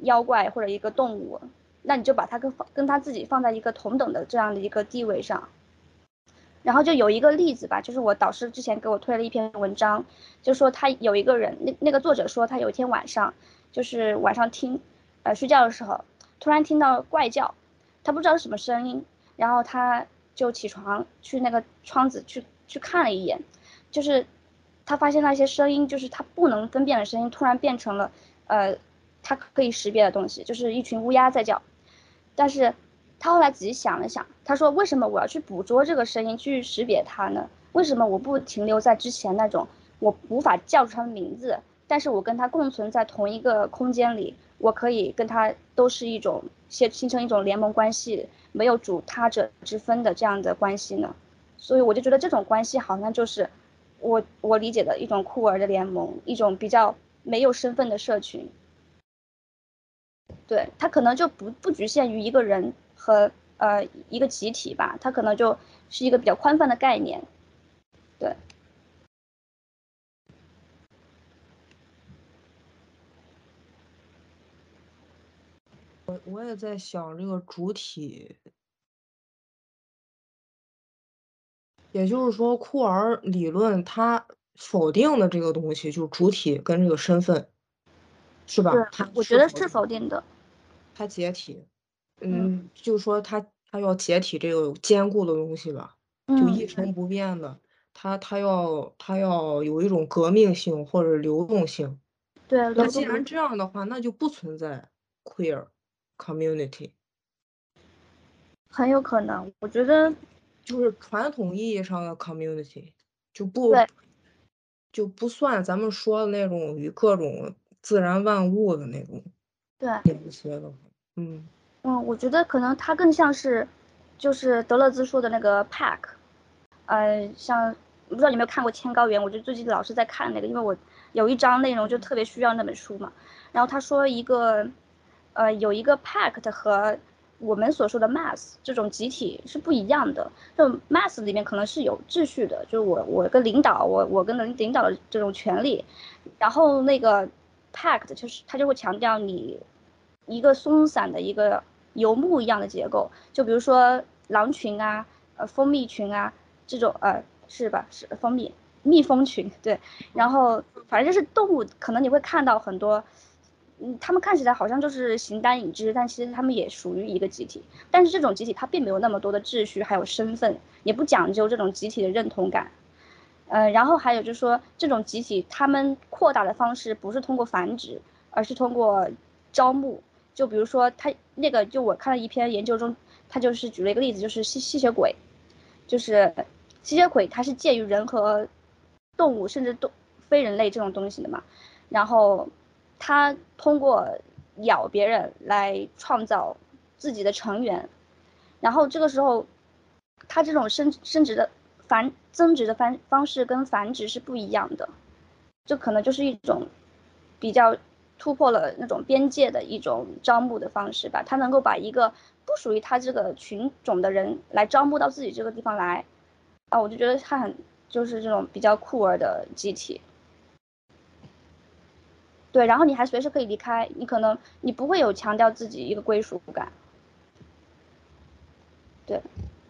妖怪或者一个动物，那你就把他跟放跟他自己放在一个同等的这样的一个地位上。然后就有一个例子吧，就是我导师之前给我推了一篇文章，就说他有一个人，那那个作者说他有一天晚上，就是晚上听，呃睡觉的时候，突然听到怪叫，他不知道是什么声音，然后他就起床去那个窗子去去看了一眼，就是。他发现那些声音，就是他不能分辨的声音，突然变成了，呃，他可以识别的东西，就是一群乌鸦在叫。但是，他后来仔细想了想，他说：“为什么我要去捕捉这个声音，去识别它呢？为什么我不停留在之前那种我无法叫出它的名字，但是我跟他共存在同一个空间里，我可以跟他都是一种形形成一种联盟关系，没有主他者之分的这样的关系呢？所以我就觉得这种关系好像就是我我理解的一种酷儿的联盟，一种比较没有身份的社群。对他可能就不不局限于一个人和呃一个集体吧，他可能就是一个比较宽泛的概念。对，我我也在想这个主体，也就是说库尔理论它否定的这个东西就是主体跟这个身份，是吧？它我觉得是否定的。它解体，嗯，就是说它它要解体这个坚固的东西吧，就一成不变的。它它要它要有一种革命性或者流动性。对，那既然这样的话，那就不存在 queer community。很有可能，我觉得就是传统意义上的 community 就不就不算咱们说的那种与各种自然万物的那种对连接的。嗯嗯，我觉得可能它更像是，就是德勒兹说的那个 pack，呃，像不知道你有没有看过《千高原》，我就最近老是在看那个，因为我有一章内容就特别需要那本书嘛。然后他说一个，呃，有一个 pack 和我们所说的 mass 这种集体是不一样的。这种 mass 里面可能是有秩序的，就是我我跟领导，我我跟领领导的这种权利。然后那个 pack 就是他就会强调你。一个松散的一个游牧一样的结构，就比如说狼群啊，呃，蜂蜜群啊，这种呃，是吧？是蜂蜜蜜蜂群，对。然后反正就是动物，可能你会看到很多，嗯，他们看起来好像就是形单影只，但其实他们也属于一个集体。但是这种集体它并没有那么多的秩序，还有身份，也不讲究这种集体的认同感。呃，然后还有就是说，这种集体他们扩大的方式不是通过繁殖，而是通过招募。就比如说他那个，就我看了一篇研究中，他就是举了一个例子，就是吸吸血鬼，就是吸血鬼，它是介于人和动物，甚至动非人类这种东西的嘛。然后他通过咬别人来创造自己的成员，然后这个时候，他这种生生殖的繁增殖的方方式跟繁殖是不一样的，这可能就是一种比较。突破了那种边界的一种招募的方式吧，他能够把一个不属于他这个群种的人来招募到自己这个地方来，啊，我就觉得他很就是这种比较酷儿的集体。对，然后你还随时可以离开，你可能你不会有强调自己一个归属感。对，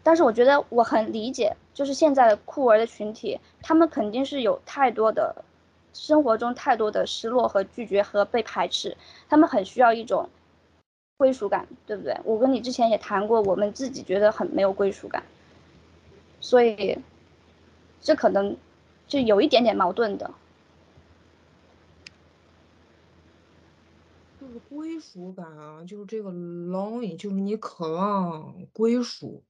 但是我觉得我很理解，就是现在的酷儿的群体，他们肯定是有太多的。生活中太多的失落和拒绝和被排斥，他们很需要一种归属感，对不对？我跟你之前也谈过，我们自己觉得很没有归属感，所以这可能就有一点点矛盾的。就是归属感啊，就是这个 longing，就是你渴望归属。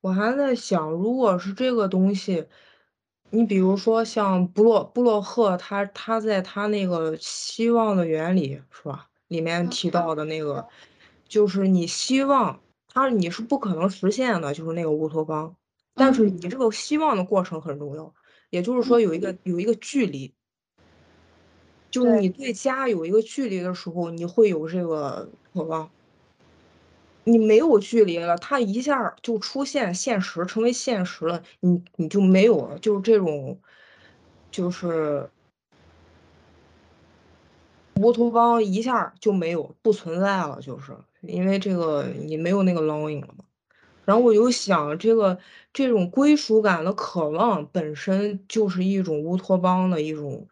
我还在想，如果是这个东西。你比如说像布洛布洛赫，他他在他那个希望的原理是吧？里面提到的那个，就是你希望他你是不可能实现的，就是那个乌托邦。但是你这个希望的过程很重要，也就是说有一个有一个距离，就是你对家有一个距离的时候，你会有这个渴望。你没有距离了，它一下就出现现实，成为现实了，你你就没有了，就是这种，就是乌托邦一下就没有，不存在了，就是因为这个你没有那个 longing 了嘛。然后我就想，这个这种归属感的渴望本身就是一种乌托邦的一种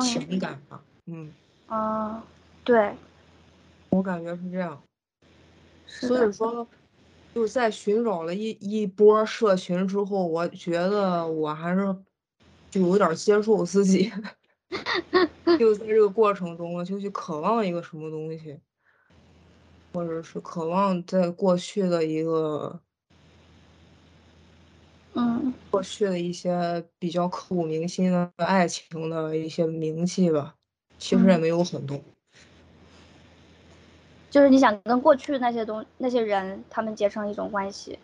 情感吧，嗯。啊，对，我感觉是这样。所以说，就在寻找了一一波社群之后，我觉得我还是就有点接受自己，就在这个过程中，我就去渴望一个什么东西，或者是渴望在过去的一个，嗯，过去的一些比较刻骨铭心的爱情的一些名气吧，其实也没有很多。就是你想跟过去那些东那些人，他们结成一种关系。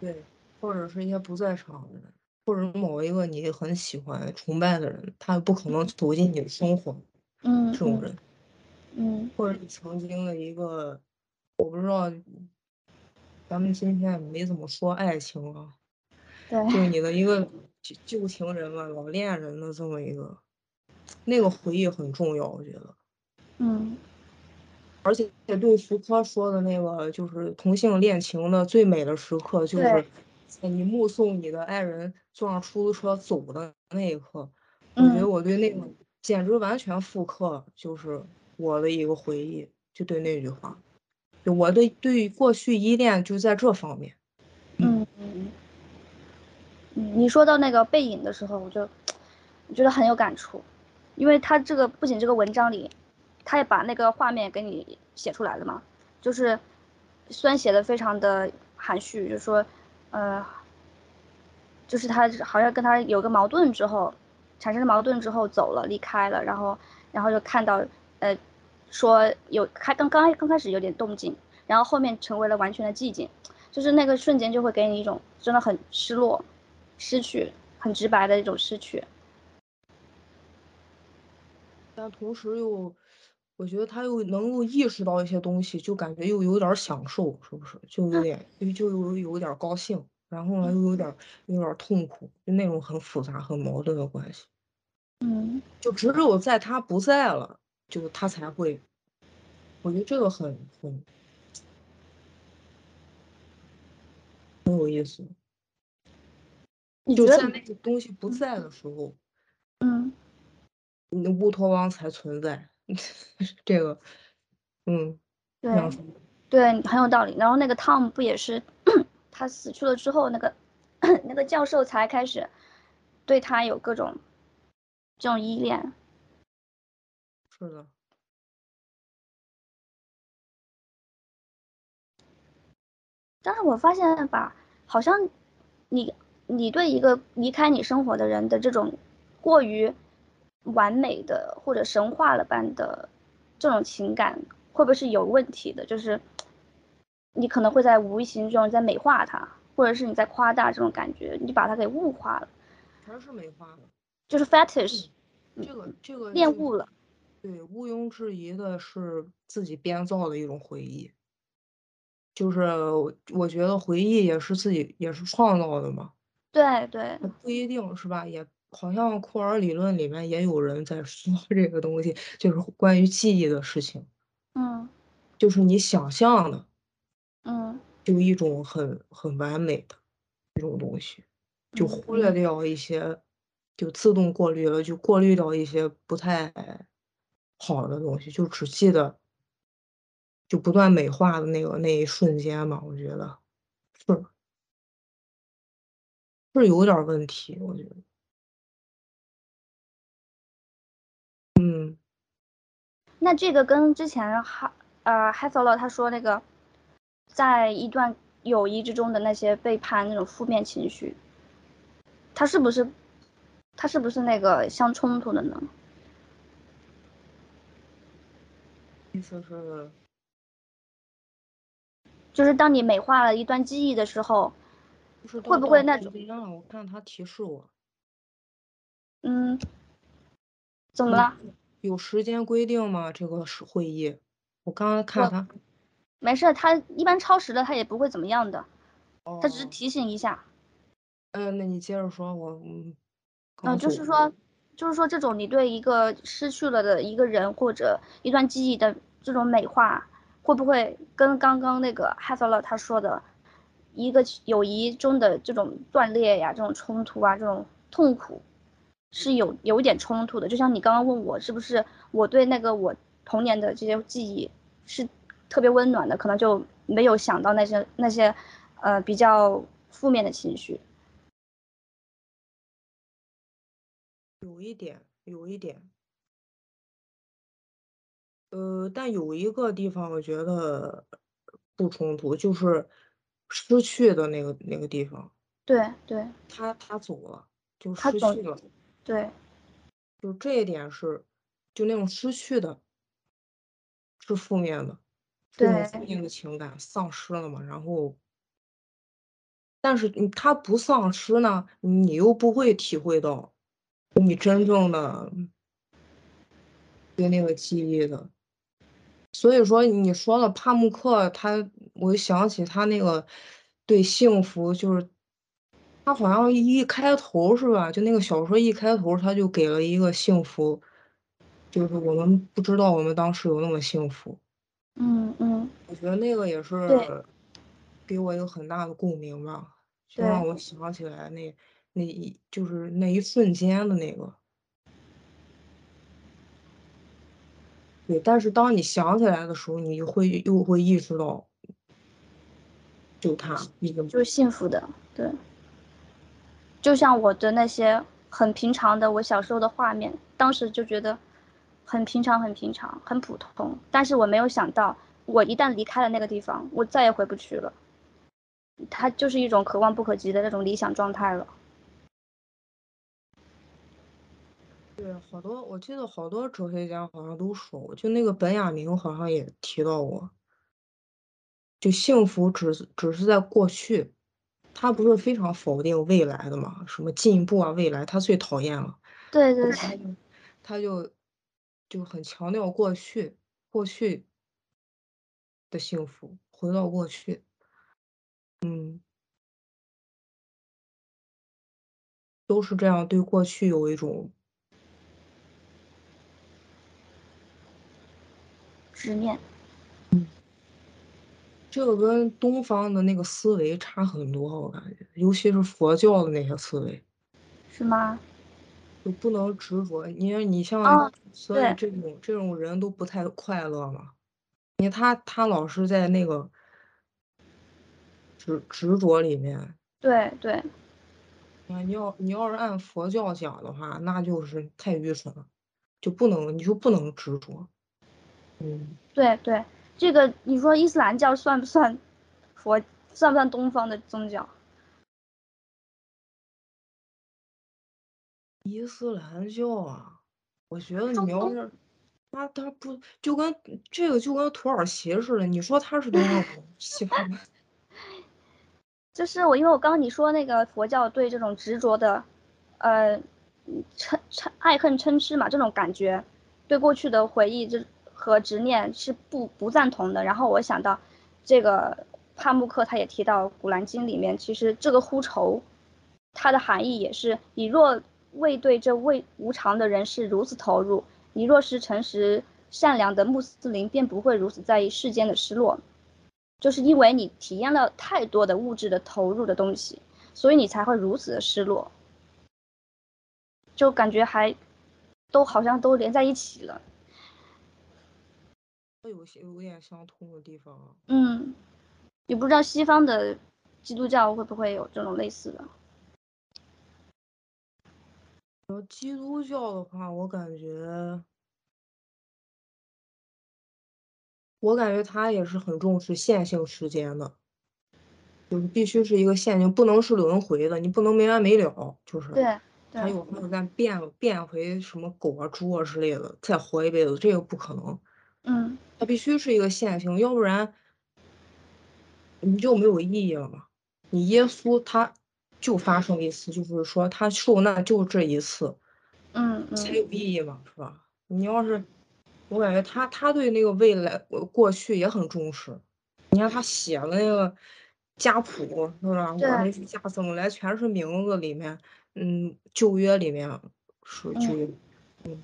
对，或者是一些不在场的人，或者某一个你很喜欢、崇拜的人，他不可能走进你的生活。嗯，这种人，嗯，或者你曾经的一个，我不知道，咱们今天没怎么说爱情啊。对。就你的一个旧旧情人嘛，老恋人的这么一个，那个回忆很重要，我觉得。嗯。而且对福柯说的那个，就是同性恋情的最美的时刻，就是在你目送你的爱人坐上出租车走的那一刻。我觉得我对那个简直完全复刻，就是我的一个回忆，就对那句话，就我的对过去依恋就在这方面。嗯嗯嗯，你说到那个背影的时候，我就觉得很有感触，因为他这个不仅这个文章里。他也把那个画面给你写出来了嘛，就是虽然写的非常的含蓄，就说，呃，就是他好像跟他有个矛盾之后，产生了矛盾之后走了离开了，然后然后就看到，呃，说有开刚刚刚开始有点动静，然后后面成为了完全的寂静，就是那个瞬间就会给你一种真的很失落，失去很直白的一种失去，但同时又。我觉得他又能够意识到一些东西，就感觉又有点享受，是不是？就有点，就就有有点高兴，然后呢又有点有点痛苦，就那种很复杂、很矛盾的关系。嗯，就只有在他不在了，就他才会。我觉得这个很很很有意思。就在那个东西不在的时候，嗯，那乌托邦才存在。这个，嗯，对，对，很有道理。然后那个 Tom 不也是 他死去了之后，那个那个教授才开始对他有各种这种依恋。是的。但是我发现吧，好像你你对一个离开你生活的人的这种过于。完美的或者神话了般的这种情感，会不会是有问题的？就是你可能会在无形中在美化它，或者是你在夸大这种感觉，你把它给物化了。全是美化的，就是 fetish，这个这个恋物了。对，毋庸置疑的是自己编造的一种回忆。就是我觉得回忆也是自己也是创造的嘛。对对。不一定是吧？也。好像库尔理论里面也有人在说 这个东西，就是关于记忆的事情。嗯，就是你想象的，嗯，就一种很很完美的这种东西，就忽略掉一些，就自动过滤了，就过滤掉一些不太好的东西，就只记得就不断美化的那个那一瞬间嘛。我觉得是是有点问题，我觉得。嗯，那这个跟之前哈呃 h e t h e 他说那个，在一段友谊之中的那些背叛那种负面情绪，他是不是他是不是那个相冲突的呢？意思是，就是当你美化了一段记忆的时候，会不会那种？我看他提示我。嗯。怎么了？有时间规定吗？这个是会议，我刚刚看他，没事，他一般超时了，他也不会怎么样的，他只是提醒一下。嗯，那你接着说，我嗯，嗯，就是说，就是说，这种你对一个失去了的一个人或者一段记忆的这种美化，会不会跟刚刚那个 h a t h e r 他说的，一个友谊中的这种断裂呀，这种冲突啊，这种痛苦？是有有一点冲突的，就像你刚刚问我是不是我对那个我童年的这些记忆是特别温暖的，可能就没有想到那些那些呃比较负面的情绪。有一点，有一点，呃，但有一个地方我觉得不冲突，就是失去的那个那个地方。对对。他他走了，就失去了。对。就这一点是，就那种失去的，是负面的，这种负。面的情感丧失了嘛，然后但是你它不丧失呢，你又不会体会到，你真正的对那个记忆的。所以说你说了帕慕克，他我就想起他那个对幸福就是他好像一开头是吧，就那个小说一开头他就给了一个幸福，就是我们不知道我们当时有那么幸福。嗯嗯。我觉得那个也。是给我一个很大的共鸣吧，就。让我想起来那那一就是那一瞬间的那个。对，但是当你想起来的时候，你会又会意识到就他一个就是幸福的，对。就像我的那些很平常的我小时候的画面，当时就觉得很平常很平常，很普通，但是我没有想到，我一旦离开了那个地方，我再也回不去了。它就是一种可望不可及的那种理想状态了。对，好多我记得好多哲学家好像都说过，就那个本雅明好像也提到过。就幸福只是只是在过去，他不是非常否定未来的嘛，什么进步啊，未来他最讨厌了。对对对。他就就很强调过去，过去的幸福，回到过去。嗯。都是这样，对过去有一种执念。嗯。这个跟东方的那个思维差很多，我感觉，尤其是佛教的那些思维。是吗？就不能执着，因为你像哦，所以。这种这种人都不太快乐嘛。你他他老是在那个执执着里面。对对。啊，你要你要是按佛教讲的话，那就是太愚蠢了，就不能你就不能执着。嗯。对对，这个你说伊斯兰教算不算佛算不算东方的宗教？伊斯兰教啊，我觉得你要是他他不就跟这个就跟土耳其似的，你说他是东方不？西方？就是我因为我刚刚你说那个佛教对这种执着的，呃，嗔嗔爱恨嗔痴嘛，这种感觉，对过去的回忆这和执念是不不赞同的。然后我想到，这个帕慕克他也提到《古兰经》里面，其实这个呼愁，它的含义也是：你若未对这未无常的人事如此投入，你若是诚实善良的穆斯林，便不会如此在意世间的失落。就是因为你体验了太多的物质的投入的东西，所以你才会如此的失落。就感觉还都好像都连在一起了。有些有点相通的地方。嗯，也不知道西方的基督教会不会有这种类似的。呃，基督教的话，我感觉。我感觉他也是很重视线性时间的，就是必须是一个线性，不能是轮回的，你不能没完没了，就是。对。还有还有在变变回什么狗啊、猪啊之类的，再活一辈子，这个不可能。嗯。它必须是一个线性，要不然你就没有意义了嘛。你耶稣他就发生一次，就是说他受难就这一次。嗯嗯。才有意义嘛，是吧？你要是。我感觉他他对那个未来过去也很重视，你看他写的那个家谱是吧？我那家怎么来全是名字里面，嗯，旧约里面是就，嗯，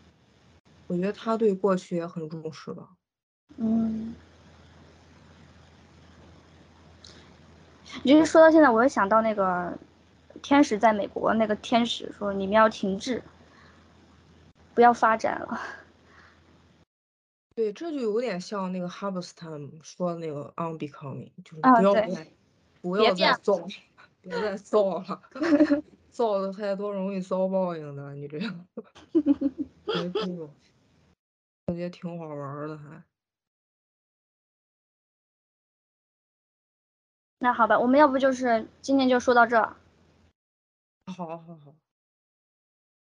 我觉得他对过去也很重视吧。嗯。就是说到现在，我又想到那个天使在美国那个天使说：“你们要停滞，不要发展了。”对，这就有点像那个哈布斯坦说的那个 unbecoming，就是不要再不要再造，别再造了，造的太多容易遭报应的，你这样。感觉挺好玩的还。那好吧，我们要不就是今天就说到这。好好好。